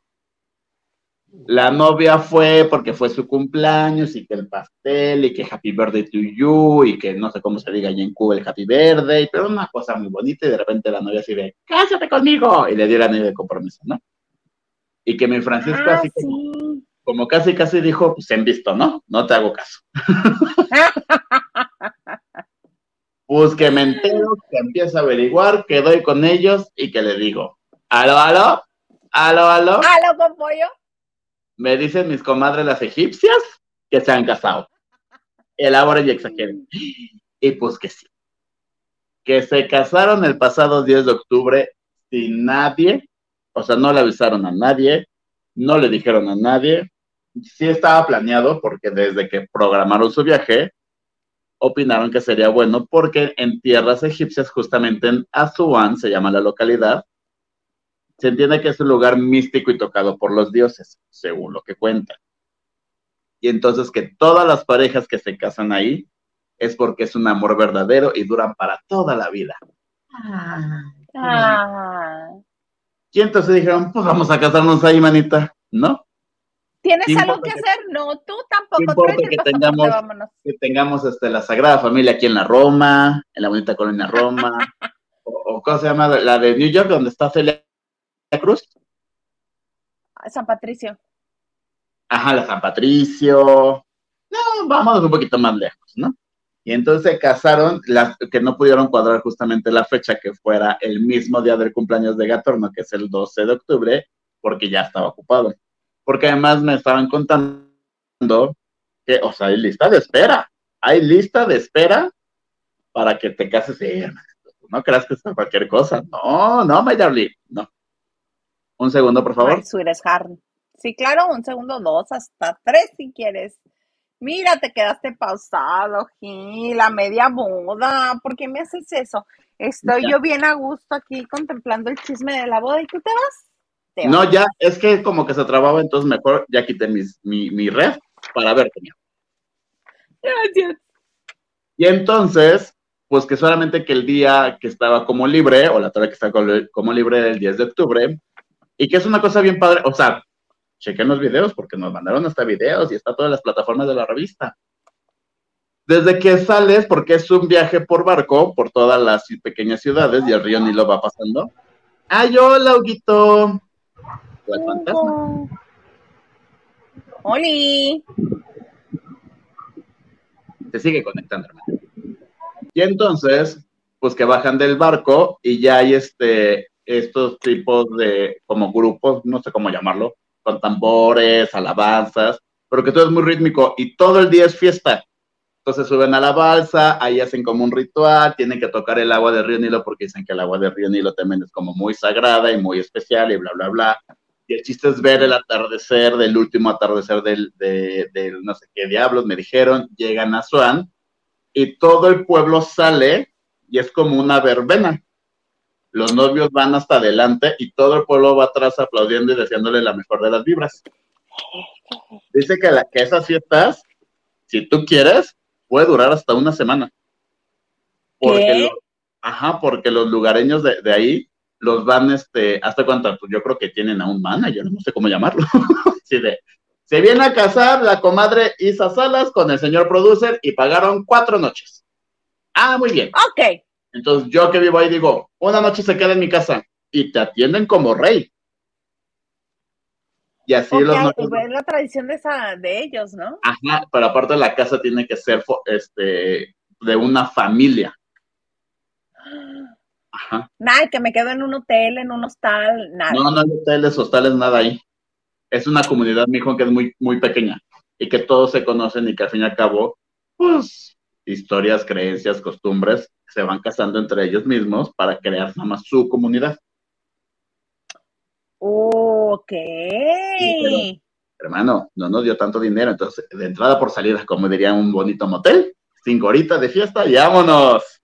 La novia fue porque fue su cumpleaños y que el pastel y que happy birthday to you y que no sé cómo se diga allá en Cuba el happy birthday, pero una cosa muy bonita y de repente la novia así de, cásate conmigo y le dio el anillo de compromiso, ¿no? Y que mi Francisco Ah, así como, casi casi dijo, pues en visto, ¿no? No te hago caso. <laughs> Pues que me entero, que empiezo a averiguar, que doy con ellos y que le digo, aló, aló, aló, aló. ¿Aló con pollo? Me dicen mis comadres las egipcias que se han casado. Elaboren y exageren. Y pues que sí. Que se casaron el pasado 10 de octubre sin nadie, o sea, no le avisaron a nadie, no le dijeron a nadie. Sí estaba planeado porque desde que programaron su viaje, opinaron que sería bueno porque en tierras egipcias, justamente en Asuán, se llama la localidad, se entiende que es un lugar místico y tocado por los dioses, según lo que cuentan. Y entonces que todas las parejas que se casan ahí es porque es un amor verdadero y duran para toda la vida. Ah. Y entonces dijeron, pues vamos a casarnos ahí, manita, ¿no? ¿Tienes ¿Qué algo que que- hacer? No, tú ¿Qué tampoco. Tráete que tengamos- vámonos. Que tengamos este, la Sagrada Familia aquí en la Roma, en la bonita colonia Roma, <laughs> o, o ¿cómo se llama? La de New York, donde está Celia Cruz. San Patricio. Ajá, la San Patricio. No, vámonos un poquito más lejos, ¿no? Y entonces se casaron, las que no pudieron cuadrar justamente la fecha que fuera el mismo día del cumpleaños de Gatorno, que es el 12 de octubre, porque ya estaba ocupado. Porque además me estaban contando que, o sea, hay lista de espera. Hay lista de espera para que te cases. Sí, no creas que es cualquier cosa. No, no, my darling, no. Un segundo, por favor. Sí, claro, un segundo, dos, hasta tres si quieres. Mira, te quedaste pausado, Gil, la media boda. ¿Por qué me haces eso? Estoy Ya. yo bien a gusto aquí contemplando el chisme de la boda y tú te vas. Te No, vas. ya, es que como que se trababa, entonces mejor ya quité mis, mi, mi red para verte. Gracias. Y entonces, pues que solamente que el día que estaba como libre, o la tarde que está como libre era el 10 de octubre, y que es una cosa bien padre, o sea, chequen los videos porque nos mandaron hasta videos y está todas las plataformas de la revista. Desde que sales, porque es un viaje por barco, por todas las pequeñas ciudades y el río Nilo va pasando. ¡Ay, hola, Huguito! ¿El fantasma? Oli. se sigue conectando, hermano. Y entonces, pues que bajan del barco y ya hay este, estos tipos de, como grupos, no sé cómo llamarlo, con tambores, alabanzas, pero que todo es muy rítmico y todo el día es fiesta. Entonces suben a la balsa, ahí hacen como un ritual, tienen que tocar el agua del río Nilo porque dicen que el agua del río Nilo también es como muy sagrada y muy especial y bla, bla, bla. Y el chiste es ver el atardecer del último atardecer del, de, del no sé qué diablos, me dijeron, llegan a Swan y todo el pueblo sale y es como una verbena. Los novios van hasta adelante y todo el pueblo va atrás aplaudiendo y deseándole la mejor de las vibras. Dice que, la, que esas fiestas, si tú quieres, puede durar hasta una semana. Porque ¿Qué? lo- ajá, porque los lugareños de, de ahí los van, este, hasta cuánto, pues yo creo que tienen a un manager, no sé cómo llamarlo. <laughs> Sí, de, se viene a casar la comadre Isa Salas con el señor producer y pagaron cuatro noches. Ah, muy bien. Ok. Entonces yo que vivo ahí digo, una noche se queda en mi casa y te atienden como rey. Y así Ok, los novios- es la tradición de, esa, de ellos, ¿no? Ajá, pero aparte la casa tiene que ser este de una familia. Ajá. Nada, que me quedo en un hotel, en un hostal, nada. No, no hay hoteles, hostales, nada ahí. Es una comunidad, mijo, que es muy, muy pequeña y que todos se conocen y que al fin y al cabo, pues, historias, creencias, costumbres, se van casando entre ellos mismos para crear nada más su comunidad. Ok. Hermano, no nos dio tanto dinero, entonces de entrada por salida, como diría un bonito motel, cinco horitas de fiesta vámonos.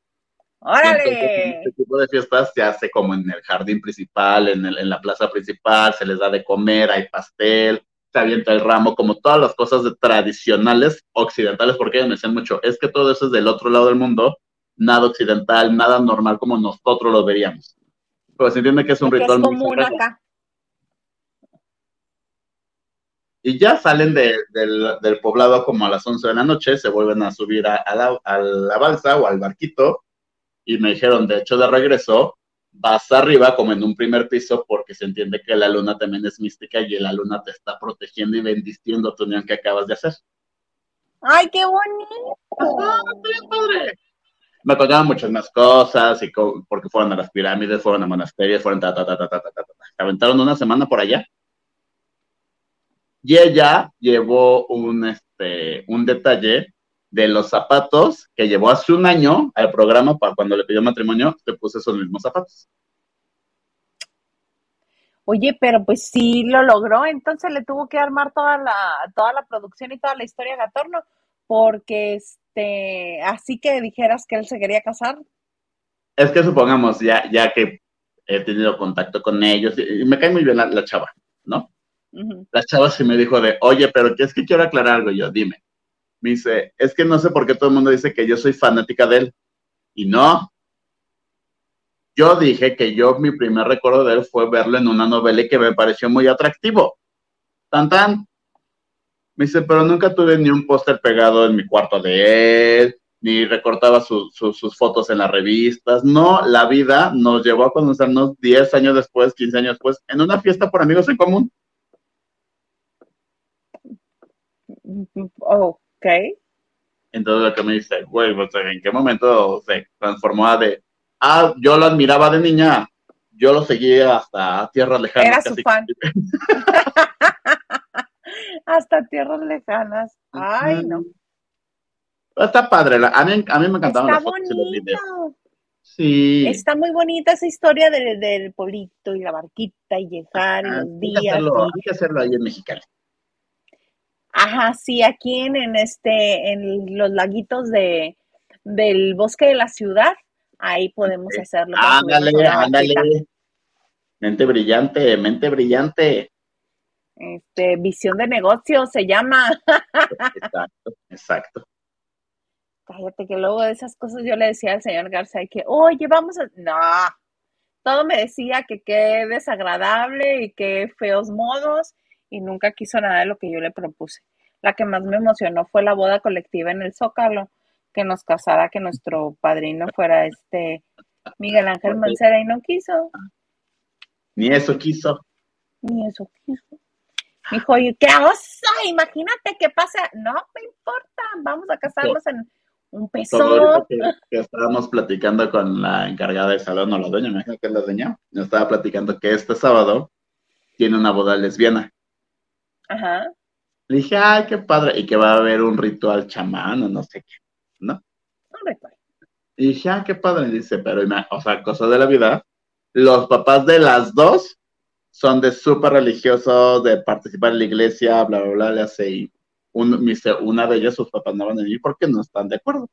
¡Órale! Este, este tipo de fiestas se hace como en el jardín principal, en, el, en la plaza principal, se les da de comer, hay pastel, se avienta el ramo, como todas las cosas de tradicionales occidentales, porque ellos me decían mucho, es que todo eso es del otro lado del mundo, nada occidental, nada normal como nosotros lo veríamos. Pero se entiende que es un ritual es común acá. Y ya salen del, del, poblado como a las 11 de la noche, se vuelven a subir a, la, a la balsa o al barquito, y me dijeron, de hecho, de regreso, vas arriba como en un primer piso porque se entiende que la luna también es mística y la luna te está protegiendo y bendiciendo tu unión que acabas de hacer. ¡Ay, qué bonito! ¡Ah, padre! Me contaron muchas más cosas y porque fueron a las pirámides, fueron a monasterios, fueron ta, ta, ta, ta, ta, ta, ta. Aventaron una semana por allá. Y ella llevó un, este, un detalle de los zapatos que llevó hace un año al programa para cuando le pidió matrimonio, te puse esos mismos zapatos. Oye, pero pues sí lo logró, entonces le tuvo que armar toda la, toda la producción y toda la historia a Gatorno, porque este, así que dijeras que él se quería casar. Es que supongamos, ya, ya que he tenido contacto con ellos, y me cae muy bien la, chava, ¿no? La chava sí me dijo de, oye, pero que es que quiero aclarar algo, yo, dime me dice, es que no sé por qué todo el mundo dice que yo soy fanática de él. Y no. Yo dije que yo mi primer recuerdo de él fue verlo en una novela y que me pareció muy atractivo. Tan tan. Me dice, pero nunca tuve ni un póster pegado en mi cuarto de él, ni recortaba sus fotos en las revistas. No, la vida nos llevó a conocernos 10 años después, 15 años después, en una fiesta por amigos en común. Oh, entonces lo que me dice, güey, pues, ¿en qué momento se transformó de, ah, yo lo admiraba de niña, yo lo seguía hasta tierras lejanas. Era su fan. <laughs> hasta tierras lejanas. Ay, no. Está padre, a mí, a mí me encantaban Está bonito. Sí. Está muy bonita esa historia del, del pueblito y la barquita y llegar y ah, los días. Hay que hacerlo ahí en Mexicali. Ajá, sí, aquí en, este, en los laguitos de, del bosque de la ciudad, ahí podemos hacerlo. Ándale, ándale. Mente brillante, mente brillante. Este, visión de negocio se llama. Exacto, exacto. Cállate que luego de esas cosas yo le decía al señor García que, oye, vamos a. No, todo me decía que qué desagradable y qué feos modos y nunca quiso nada de lo que yo le propuse. La que más me emocionó fue la boda colectiva en el Zócalo, que nos casara, que nuestro padrino fuera este Miguel Ángel Mancera y no quiso. Ni eso quiso. Ni eso quiso. Dijo, qué osa, imagínate qué pasa. No me importa, vamos a casarnos en un peso. Que, estábamos platicando con la encargada del salón o la dueña, me imagino que es la dueña, nos estaba platicando que este sábado tiene una boda lesbiana. Ajá. Le dije, ay, qué padre, y que va a haber un ritual chamán o no sé qué, ¿no? Un ritual. Y dije, ah, qué padre, dice, pero, o sea, cosa de la vida, los papás de las dos son de súper religiosos, de participar en la iglesia, bla, bla, bla, le hace, y un, dice, una de ellas, sus papás no van a ir porque no están de acuerdo.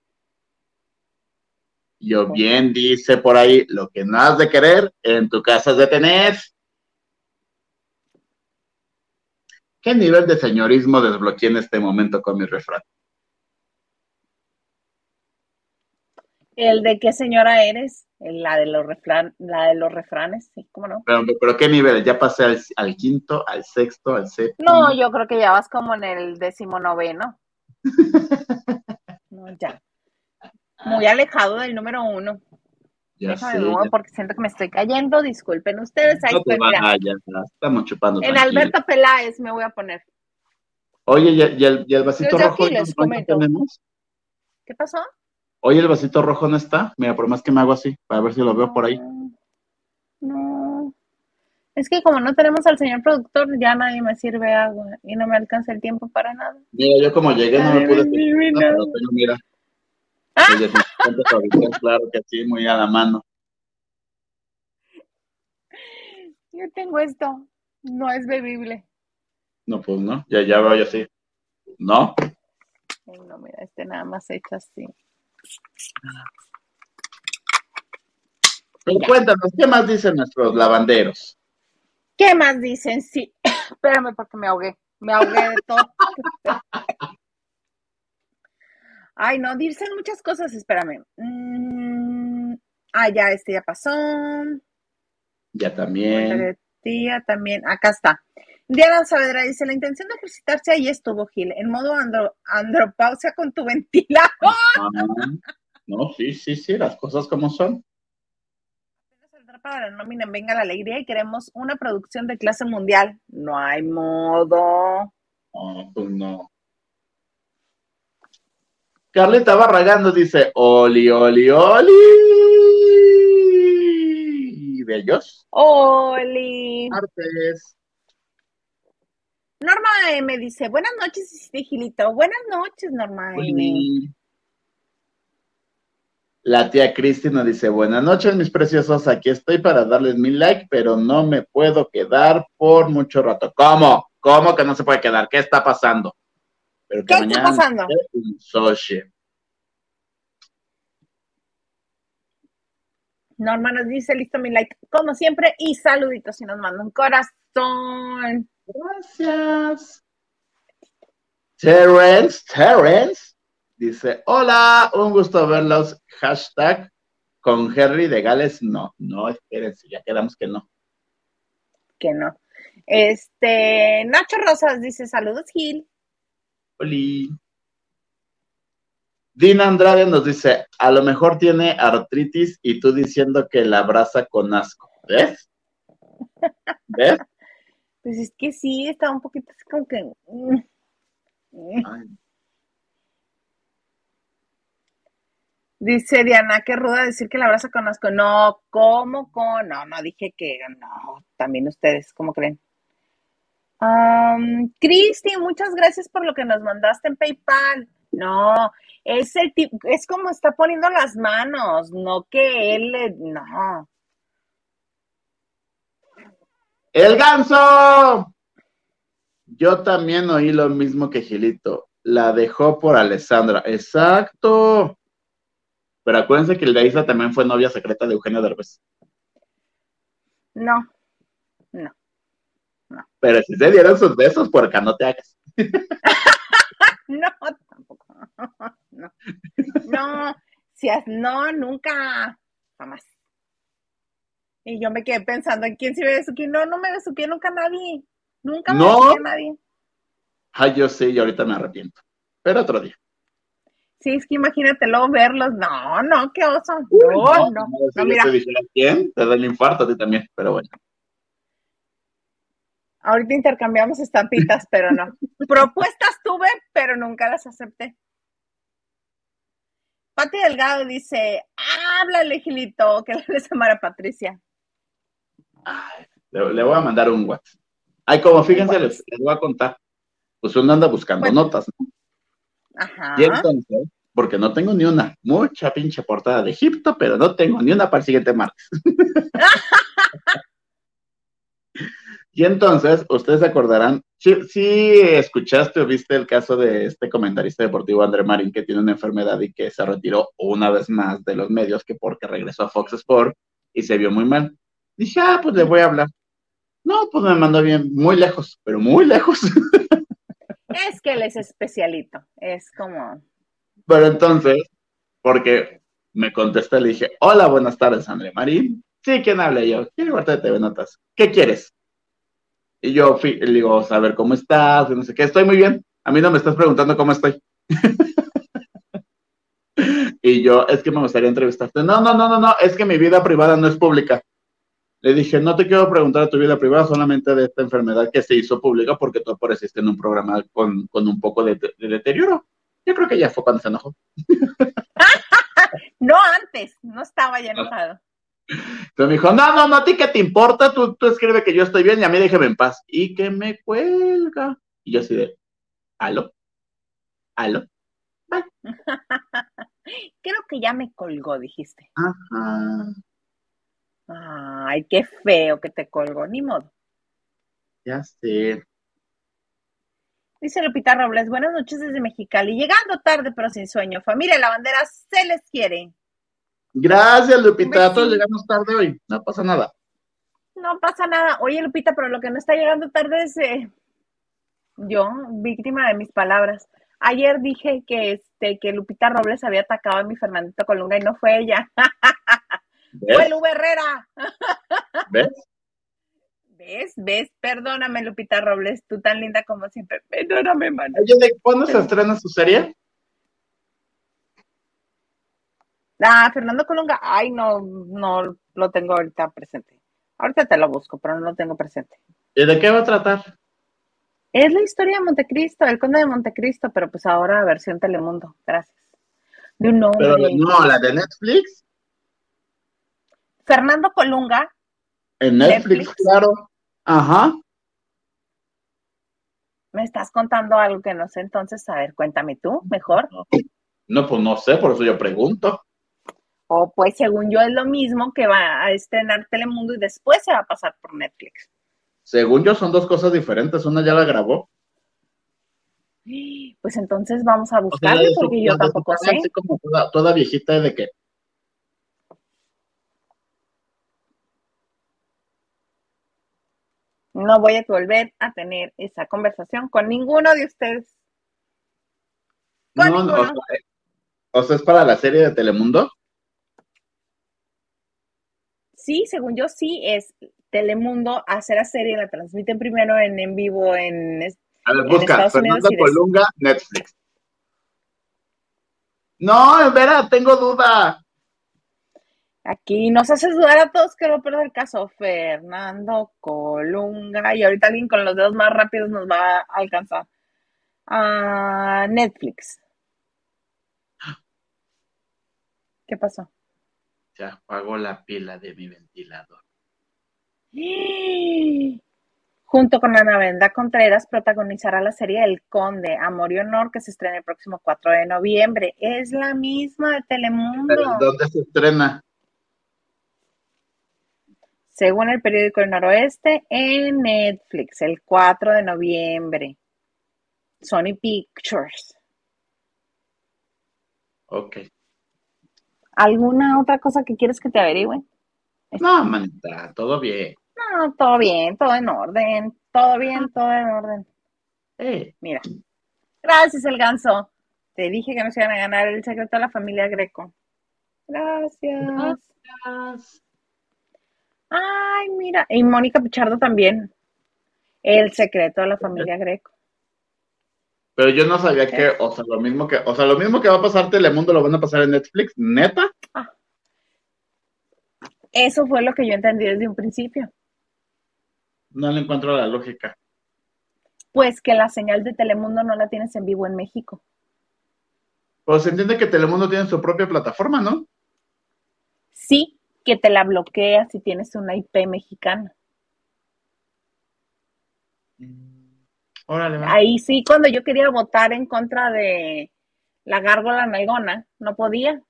Yo bien dice por ahí, lo que no has de querer, en tu casa es de tener. ¿Qué nivel de señorismo desbloqueé en este momento con mi refrán? ¿El de qué señora eres? La de los, refran, la de los refranes, sí, ¿cómo no? Pero, ¿qué nivel? ¿Ya pasé al, quinto, al sexto, al séptimo? No, yo creo que ya vas como en el decimonoveno. <laughs> no, ya. Muy alejado del número uno. Déjame porque siento que me estoy cayendo. Disculpen ustedes. Ahí estamos chupando. En Alberto Peláez me voy a poner. Oye, ¿y, el, y el, vasito rojo no tenemos? ¿Qué pasó? Oye, el vasito rojo no está. Mira, por más que me hago así, para ver si lo veo por ahí. No. Es que como no tenemos al señor productor, ya nadie me sirve agua y no me alcanza el tiempo para nada. Mira, yo como llegué no me pude. mira. Claro que sí, muy a la mano. Yo tengo esto. No es bebible. No, pues no, ya, ya veo así. ¿No? no, mira, este nada más hecho así. Pero cuéntanos, ¿qué más dicen nuestros lavanderos? ¿Qué más dicen? Sí, <coughs> espérame porque me ahogué. Me ahogué de todo. <laughs> Ay, no, dicen muchas cosas, espérame. Mm, ah, ya, este ya pasó. Ya también. Tía, también. Acá está. Diana Saavedra dice, la intención de ejercitarse ahí estuvo, Gil, en modo andropausia con tu ventilador. No, sí, sí, sí, las cosas como son. Para la nómina Venga la Alegría y queremos una producción de clase mundial. No hay modo. No, pues no. Carlita Barragán nos dice, oli, oli, oli. Bellos. Oli. Artes. Norma M dice, buenas noches, Gilito. Buenas noches, Norma M. La tía Cristina dice, buenas noches, mis preciosos. Aquí estoy para darles mi like, pero no me puedo quedar por mucho rato. ¿Cómo? ¿Cómo que no se puede quedar? ¿Qué está pasando? ¿Qué está pasando? Norma nos dice, listo mi like, como siempre, y saluditos y nos manda un corazón. Gracias. Terence, Terence, dice, hola, un gusto verlos, hashtag, con Henry de Gales, no, no, espérense, ya quedamos que no. Que no. Este, Nacho Rosas dice, saludos Gil. Oli. Dina Andrade nos dice, a lo mejor tiene artritis y tú diciendo que la abraza con asco. ¿Ves? ¿Ves? Pues es que sí, está un poquito así como que... Mm. Dice Diana, qué ruda decir que la abraza con asco. No, ¿cómo con? No, no dije que no. También ustedes, ¿cómo creen? Um, Cristi, muchas gracias por lo que nos mandaste en PayPal. No, es el tipo, es como está poniendo las manos, no que él le, no. ¡El ganso! Yo también oí lo mismo que Gilito. La dejó por Alessandra. Exacto. Pero acuérdense que el de Isla también fue novia secreta de Eugenio Derbez. No, no. Pero si se dieron sus besos, por acá no te hagas. <laughs> no, tampoco. <laughs> No, no, si es, no, nunca, jamás. Y yo me quedé pensando en quién se ve quién No, no me besuqué nunca nadie. Nunca me no. a nadie. Ay, yo sé, y ahorita me arrepiento. Pero otro día. Sí, es que imagínatelo verlos. No, no, qué oso. no, no. no, mira. Te quién, te da el infarto a ti también, pero bueno. Ahorita intercambiamos estampitas, pero no. <laughs> Propuestas tuve, pero nunca las acepté. Pati Delgado dice, háblale, Gilito, que le a Mara Patricia. le, voy a mandar un WhatsApp. Ay, como fíjense, les, voy a contar. Pues uno anda buscando notas, ¿no? Ajá. Y entonces, porque no tengo ni una, mucha pinche portada de Egipto, pero no tengo ni una para el siguiente martes. <laughs> y entonces, ustedes se acordarán, si escuchaste o viste el caso de este comentarista deportivo André Marín que tiene una enfermedad y que se retiró una vez más de los medios que porque regresó a Fox Sport y se vio muy mal. Dije, ah, pues le voy a hablar. No, pues me mandó bien, muy lejos, pero muy lejos. <laughs> Es que él es especialito, es como... Pero entonces, porque me contesté, le dije, hola, buenas tardes, André Marín. Sí, ¿quién habla? yo, quiero de TV Notas. ¿Qué quieres? Y yo le digo, a ver, ¿cómo estás? no sé qué, estoy muy bien. A mí no me estás preguntando cómo estoy. <laughs> y yo, es que me gustaría entrevistarte. No, no, no, no, no, es que mi vida privada no es pública. Le dije, no te quiero preguntar de tu vida privada, solamente de esta enfermedad que se hizo pública porque tú apareciste en un programa con, un poco de, deterioro. Yo creo que ya fue cuando se enojó. <laughs> no antes, no estaba ya enojado. Entonces me dijo, no, no, no, a ti qué te importa, tú, tú escribe que yo estoy bien y a mí déjeme en paz. Y que me cuelga. Y yo así de, ¿aló? ¿Aló? <laughs> Creo que ya me colgó, dijiste. Ajá. Ay, qué feo que te colgó, ni modo. Ya sé. Dice Lupita Robles, buenas noches desde Mexicali. Llegando tarde pero sin sueño. Familia La Bandera se les quiere. Gracias, Lupita. Todos llegamos tarde hoy. No pasa nada. No pasa nada. Oye, Lupita, pero lo que no está llegando tarde es eh, yo, víctima de mis palabras. Ayer dije que este que Lupita Robles había atacado a mi Fernandito Colunga y no fue ella. <laughs> Fue Lu Herrera. ¿Ves? ¿Ves? ¿Ves? Perdóname, Lupita Robles, tú tan linda como siempre. Perdóname, mano. Oye, ¿de cuándo se estrena su serie? Ah, Fernando Colunga. Ay, no, no lo tengo ahorita presente. Ahorita te lo busco, pero no lo tengo presente. ¿Y de qué va a tratar? Es la historia de Montecristo, el conde de Montecristo, pero pues ahora versión Telemundo. Gracias. De un hombre. Pero no, la de Netflix. Fernando Colunga. En Netflix, claro. Ajá. Me estás contando algo que no sé, entonces, a ver, cuéntame tú, mejor. No, pues no sé, por eso yo pregunto. O pues según yo es lo mismo que va a estrenar Telemundo y después se va a pasar por Netflix. Según yo son dos cosas diferentes, una ya la grabó. Pues entonces vamos a buscarla porque yo tampoco sé. Así como toda, toda viejita de que No voy a volver a tener esa conversación con ninguno de ustedes. no, no, o sea, ¿es para la serie de Telemundo? Sí, según yo sí, es Telemundo hacer la serie, la transmiten primero en, en vivo en, a ver, busca, Fernando Colunga, Netflix. No, en verdad, tengo duda. Aquí nos haces dudar a todos que lo peor el caso. Fernando Colunga. Y ahorita alguien con los dedos más rápidos nos va a alcanzar. Ah, Netflix. ¿Qué pasó? Se apagó la pila de mi ventilador. <gasps> Junto con Ana Venda Contreras protagonizará la serie El Conde, Amor y Honor, que se estrena el próximo 4 de noviembre. Es la misma de Telemundo. ¿Dónde se estrena? según el periódico El Noroeste, en Netflix el 4 de noviembre. Sony Pictures. Ok. ¿Alguna otra cosa que quieres que te averigüe? No, manita, todo bien. No, todo bien, todo en orden. Todo bien, todo en orden. Eh. Mira. Gracias, el ganso. Te dije que no se iban a ganar el secreto de la familia Greco. Gracias. Gracias. Ay, mira, y Mónica Pichardo también. El secreto de la familia Greco. Pero yo no sabía que, o sea, lo mismo que, o sea, lo mismo que va a pasar Telemundo lo van a pasar en Netflix, neta. Ah. Eso fue lo que yo entendí desde un principio. No le encuentro la lógica. Pues que la señal de Telemundo no la tienes en vivo en México. Pues se entiende que Telemundo tiene su propia plataforma, ¿no? Sí, que te la bloquea si tienes una IP mexicana. Órale, Ahí sí, cuando yo quería votar en contra de la gárgola nalgona, no podía.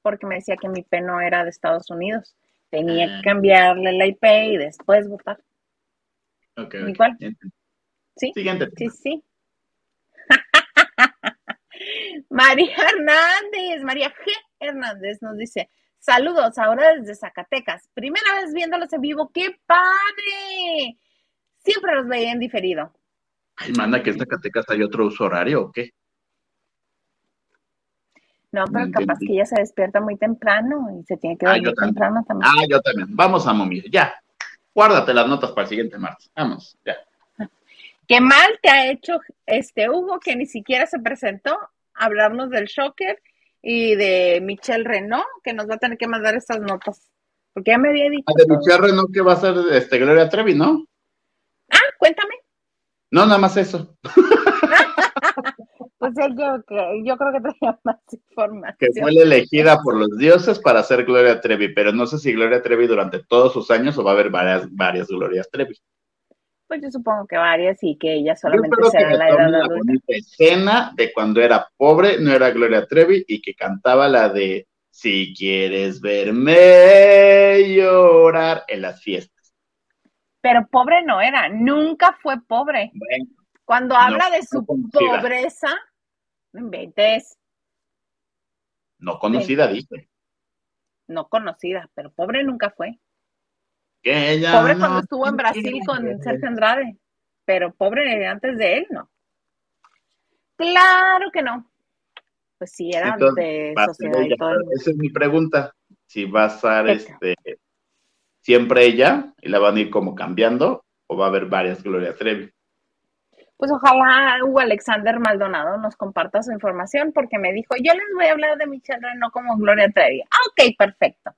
Porque me decía que mi IP no era de Estados Unidos. Tenía que ah. cambiarle la IP y después votar. Ok. Igual. ¿Sí? Siguiente. Sí, sí. <laughs> María Hernández, María G. Hernández nos dice, saludos ahora desde Zacatecas. Primera vez viéndolos en vivo, ¡qué padre! Siempre los veía en diferido. Ay, manda que en Zacatecas hay otro uso horario o qué? No, pero capaz que ella se despierta muy temprano y se tiene que ah, dormir temprano también. Ah, yo también. Vamos a momir, ya. Guárdate las notas para el siguiente martes. Vamos, ya. Qué mal te ha hecho este Hugo que ni siquiera se presentó a hablarnos del Shocker y de Michelle Renault, que nos va a tener que mandar estas notas. Porque ya me había dicho. Ah, de Michelle Renault que va a ser este, Gloria Trevi, ¿no? Ah, cuéntame. No, nada más eso. <laughs> pues yo, yo creo que tenía <laughs> más información. Que fue la elegida por los dioses para ser Gloria Trevi, pero no sé si Gloria Trevi durante todos sus años o va a haber varias, varias Glorias Trevi. Pues yo supongo que varias y que ella solamente será la edad adulta. bonita escena de cuando era pobre, no era Gloria Trevi y que cantaba la de Si quieres verme llorar en las fiestas. Pero pobre no era, nunca fue pobre. Bueno, Cuando No, habla de su conocida. pobreza, no inventes, no conocida, dice. no conocida, pero pobre nunca fue. Que ella Pobre no cuando estuvo en Brasil con Sergio Andrade, pero pobre antes de él, no. Claro que no. Pues sí, era Entonces, de sociedad y todo. Esa es mi pregunta. Si va a ser ¿Qué? este, siempre ella y la van a ir como cambiando o va a haber varias Gloria Trevi. Pues ojalá Hugo Alexander Maldonado nos comparta su información porque me dijo, yo les voy a hablar de Michelle Renault como Gloria Trevi. Ah, ok, perfecto.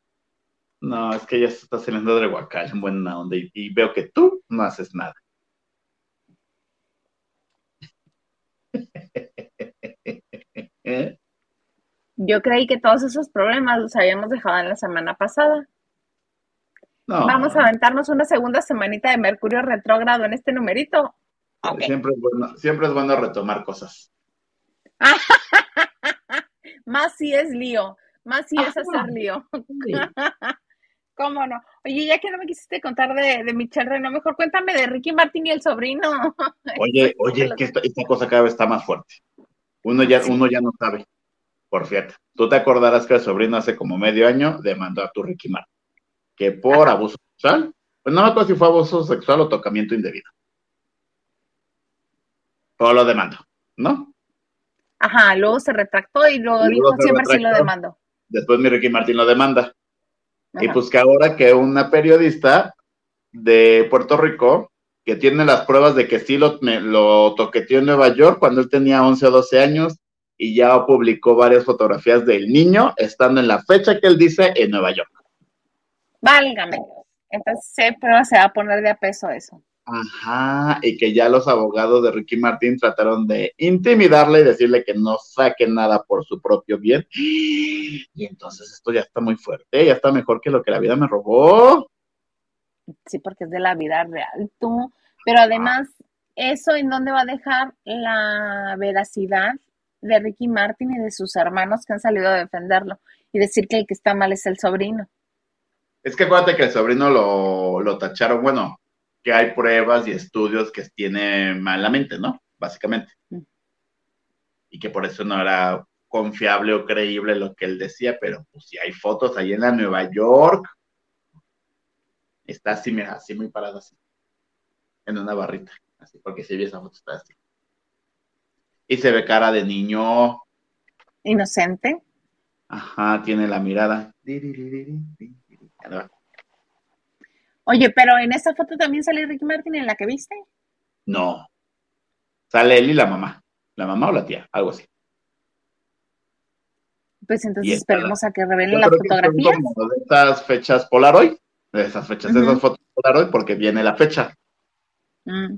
No, es que ella se está saliendo de Huacal en buena onda y, y veo que tú no haces nada. <laughs> Yo creí que todos esos problemas los habíamos dejado en la semana pasada. No, Vamos a aventarnos una segunda semanita de Mercurio retrógrado en este numerito. Siempre, es bueno, siempre es bueno retomar cosas. <laughs> Más si es lío, más si es hacer lío. <laughs> ¿Cómo no? Oye, ya que no me quisiste contar de, de Michelle Renault, mejor cuéntame de Ricky Martin y el sobrino. <laughs> Oye, oye, que esta, esta cosa cada vez está más fuerte. Uno ya, Sí. uno ya no sabe. Por cierto, tú te acordarás que el sobrino hace como medio año demandó a tu Ricky Martin, que por abuso sexual, pues no me acuerdo si fue abuso sexual o tocamiento indebido. Pero lo demandó, ¿no? Ajá, luego se retractó y Luego dijo, siempre sí lo demandó. Después mi Ricky Martin lo demanda. Y pues que ahora que una periodista de Puerto Rico, que tiene las pruebas de que sí lo, me- lo toqueteó en Nueva York cuando él tenía 11 o 12 años y ya publicó varias fotografías del niño estando en la fecha que él dice en Nueva York. Válgame. Entonces, pero se va a poner de a peso eso. Ajá, y que ya los abogados de Ricky Martin trataron de intimidarle y decirle que no saque nada por su propio bien. <gasps> Y entonces esto ya está muy fuerte, ya está mejor que lo que la vida me robó. Sí, porque es de la vida real, tú. Pero además, ¿eso en dónde va a dejar la veracidad de Ricky Martin y de sus hermanos que han salido a defenderlo? Y decir que el que está mal es el sobrino. Es que acuérdate que el sobrino lo, lo tacharon, bueno, que hay pruebas y estudios que tiene malamente, ¿no? Básicamente. Mm. Y que por eso no era confiable o creíble lo que él decía, pero pues si hay fotos ahí en la Nueva York, está así, mira, así muy parado así, en una barrita, así, porque si vi esa foto está así. Y se ve cara de niño, Inocente. ajá, tiene la mirada. Oye, pero en esa foto también sale Ricky Martin en la que viste. No. Sale él y la mamá. La mamá o la tía, algo así. Pues entonces esperemos a que revelen fotografías. como de estas fechas Polaroid, de esas fechas, de Ujú. esas fotos Polaroid, porque viene la fecha. Mm.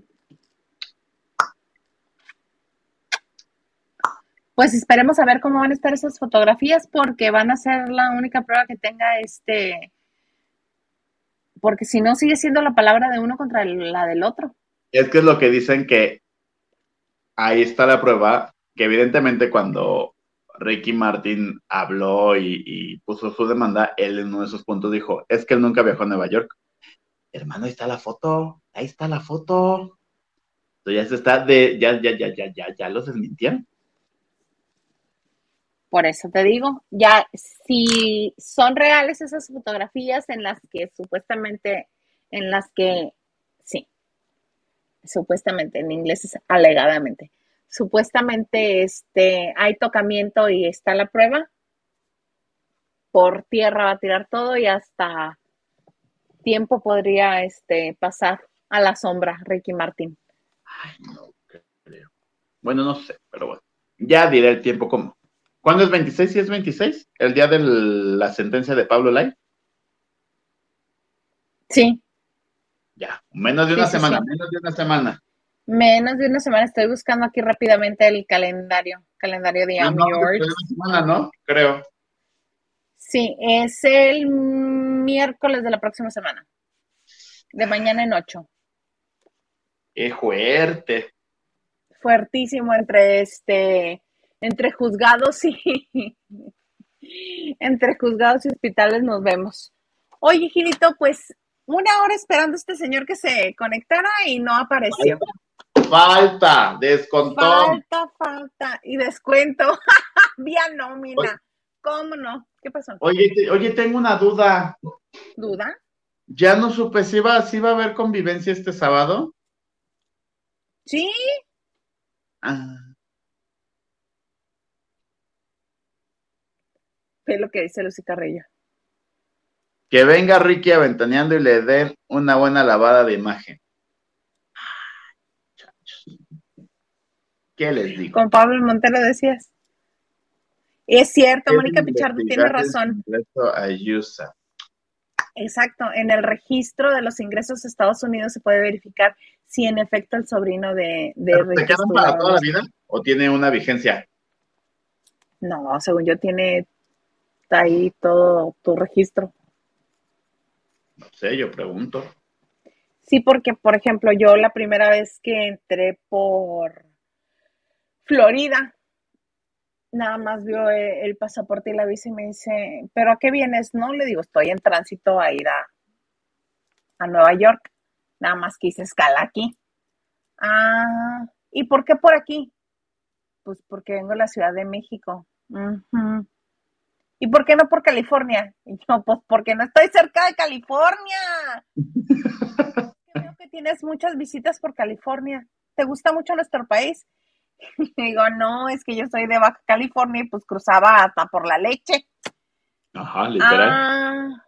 Pues esperemos a ver cómo van a estar esas fotografías porque van a ser la única prueba que tenga este, porque si no sigue siendo la palabra de uno contra la del otro. Es que es lo que dicen que ahí está la prueba, que evidentemente cuando Ricky Martin habló y, puso su demanda, él en uno de esos puntos dijo, es que él nunca viajó a Nueva York. Hermano, ahí está la foto, ahí está la foto. Entonces ya se está de, ya, ya, ya, ya, ya, ya los desmintieron. Por eso te digo, ya si son reales esas fotografías en las que supuestamente, en las que, sí, supuestamente, en inglés es alegadamente, supuestamente este, hay tocamiento y está la prueba, por tierra va a tirar todo y hasta tiempo podría este, pasar a la sombra Ricky Martin. Ay, no creo. Bueno, no sé, pero bueno. Ya diré el tiempo como. ¿Cuándo es 26? ¿Sí es 26? ¿El día de la sentencia de Pablo Lai? Sí, Ya, menos de una Sí, sí, semana, sí. menos de una semana. menos de una semana estoy buscando aquí rápidamente el calendario, calendario de No, Ami no, una semana, ¿no? Creo. Sí, es el miércoles de la próxima semana. De mañana en ocho. Qué fuerte. Fuertísimo entre este, entre juzgados y <laughs> entre juzgados y hospitales nos vemos. Oye, Gilito, pues una hora esperando a este señor que se conectara y no apareció. Falta, descontó. Falta, falta. Y descuento. <laughs> Vía nómina. ¿Cómo no? ¿Qué pasó? Oye, oye, tengo una duda. ¿Duda? Ya no supe si va, si va a haber convivencia este sábado. Sí. Ah. Es lo que dice Lucy Carrillo? Que venga Ricky aventaneando y le den una buena lavada de imagen. ¿Qué les digo? Con Pablo Montero decías. Es cierto, Mónica Pichardo tiene razón. Ayusa. Exacto, en el registro de los ingresos de Estados Unidos se puede verificar si en efecto el sobrino de, de ¿Te quedan para toda la vida o tiene una vigencia? No, según yo tiene ahí todo tu registro. No sé, yo pregunto. Sí, porque por ejemplo, yo la primera vez que entré por Florida, nada más vio eh, el, pasaporte y la visa y me dice, ¿pero a qué vienes? No, le digo, estoy en tránsito a ir a, Nueva York. Nada más que hice escala aquí. Ah, ¿y por qué por aquí? Pues porque vengo a la Ciudad de México. ¿Y por qué no por California? Y yo, pues porque no estoy cerca de California. Creo que tienes muchas visitas por California. ¿Te gusta mucho nuestro país? <laughs> digo, no, es que yo soy de Baja California y pues cruzaba hasta por la leche. Ajá, literal. Ah,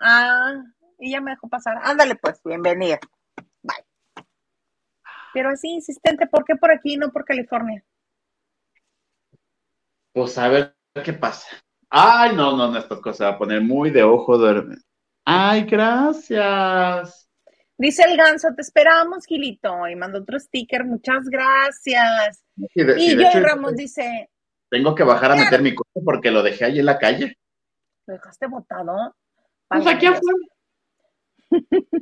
ah, y ya me dejó pasar. Ándale pues, bienvenida. Bye. Pero así insistente, ¿por qué por aquí y no por California? Pues a ver qué pasa. Ay, no, no, no, esta cosa va a poner muy de ojo duerme. Ay, gracias. Dice el ganso, te esperamos, Gilito. Y mandó otro sticker, muchas gracias. y yo Ramos dice. Tengo que bajar a meter mi coche porque lo dejé ahí en la calle. ¿Lo dejaste botado? Pues aquí afuera. <laughs>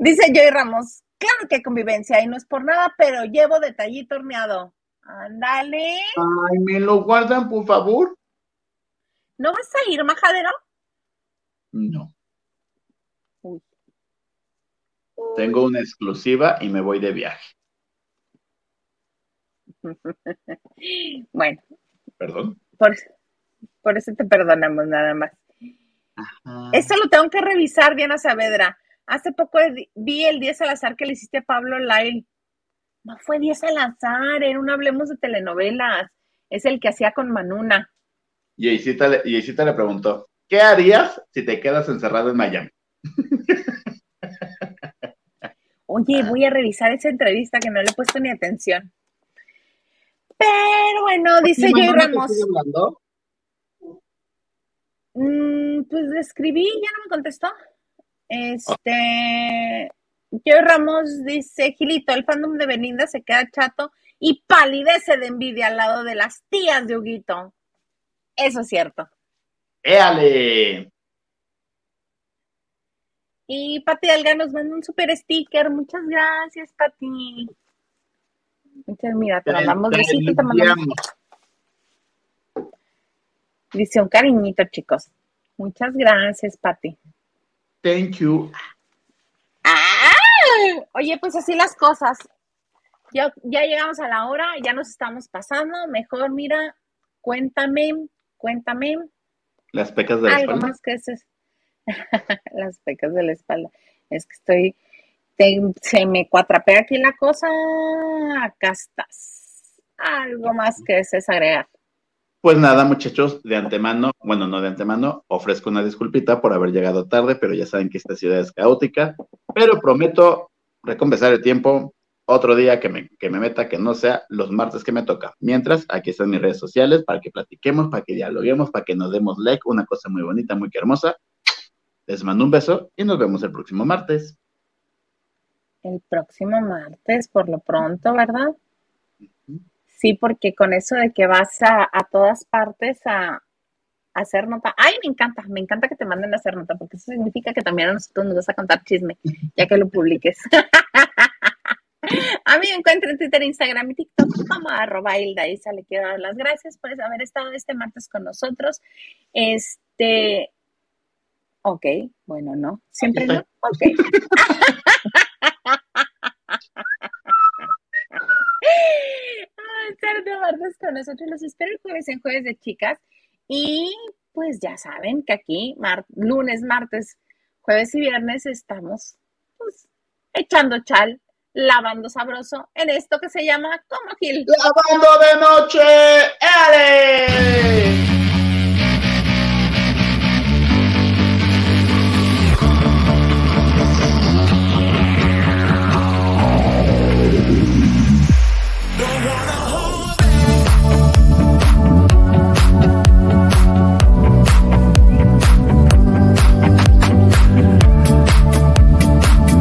dice Joy Ramos, claro que hay convivencia y no es por nada, pero llevo detallito horneado. Ándale. Ay, me lo guardan, por favor. ¿No vas a ir, majadero? No. Tengo una exclusiva y me voy de viaje. <laughs> bueno. Perdón. Por, eso te perdonamos nada más. Eso lo tengo que revisar, Diana Saavedra. Hace poco vi el 10 al azar que le hiciste a Pablo Lyle. No fue 10 al azar, era un Hablemos de telenovelas. Es el que hacía con Manuna. Y Isita le, y le preguntó, ¿qué harías si te quedas encerrado en Miami? Oye, voy a revisar esa entrevista que no le he puesto ni atención. Pero bueno, dice Joy Ramos. Mm, pues le escribí, ya no me contestó. Este. Joy Ramos dice: Gilito, el fandom de Belinda se queda chato y palidece de envidia al lado de las tías de Huguito. Eso es cierto. ¡Éale! Y Pati Alga nos manda un super sticker. Muchas gracias, Pati. Muchas, mira, te mandamos besitos, te mandamos. Dice un cariñito, chicos. Muchas gracias, Pati. Thank you. ¡Ah! Oye, pues así las cosas. Ya, ya llegamos a la hora, ya nos estamos pasando. Mejor, mira, cuéntame, cuéntame. Las pecas de la Algo más que eso. <laughs> las pecas de la espalda. Es que estoy, se me cuatrapea aquí la cosa. Acá estás. Algo más que es agregar. Pues nada, muchachos, de antemano, bueno, no de antemano, ofrezco una disculpita por haber llegado tarde, pero ya saben que esta ciudad es caótica, pero prometo recompensar el tiempo otro día que me, que me meta, que no sea los martes que me toca. Mientras, aquí están mis redes sociales para que platiquemos, para que dialoguemos, para que nos demos like, una cosa muy bonita, muy hermosa. Les mando un beso y nos vemos el próximo martes. El próximo martes, por lo pronto, ¿verdad? Sí, porque con eso de que vas a, todas partes a, hacer nota. Ay, me encanta, me encanta que te manden a hacer nota, porque eso significa que también a nosotros nos vas a contar chisme, ya que lo publiques. <laughs> a mí me encuentro en Twitter, Instagram y TikTok como arroba Hilda Isa. Le quiero dar las gracias por haber estado este martes con nosotros. Este, Ok, bueno, no. Siempre no. Ok. de martes con nosotros. Los espero el jueves en Jueves de Chicas. Y pues ya saben que aquí, lunes, martes, jueves y viernes, estamos pues, echando chal, lavando sabroso en esto que se llama como Gil. Lavando de noche, ¡Ale!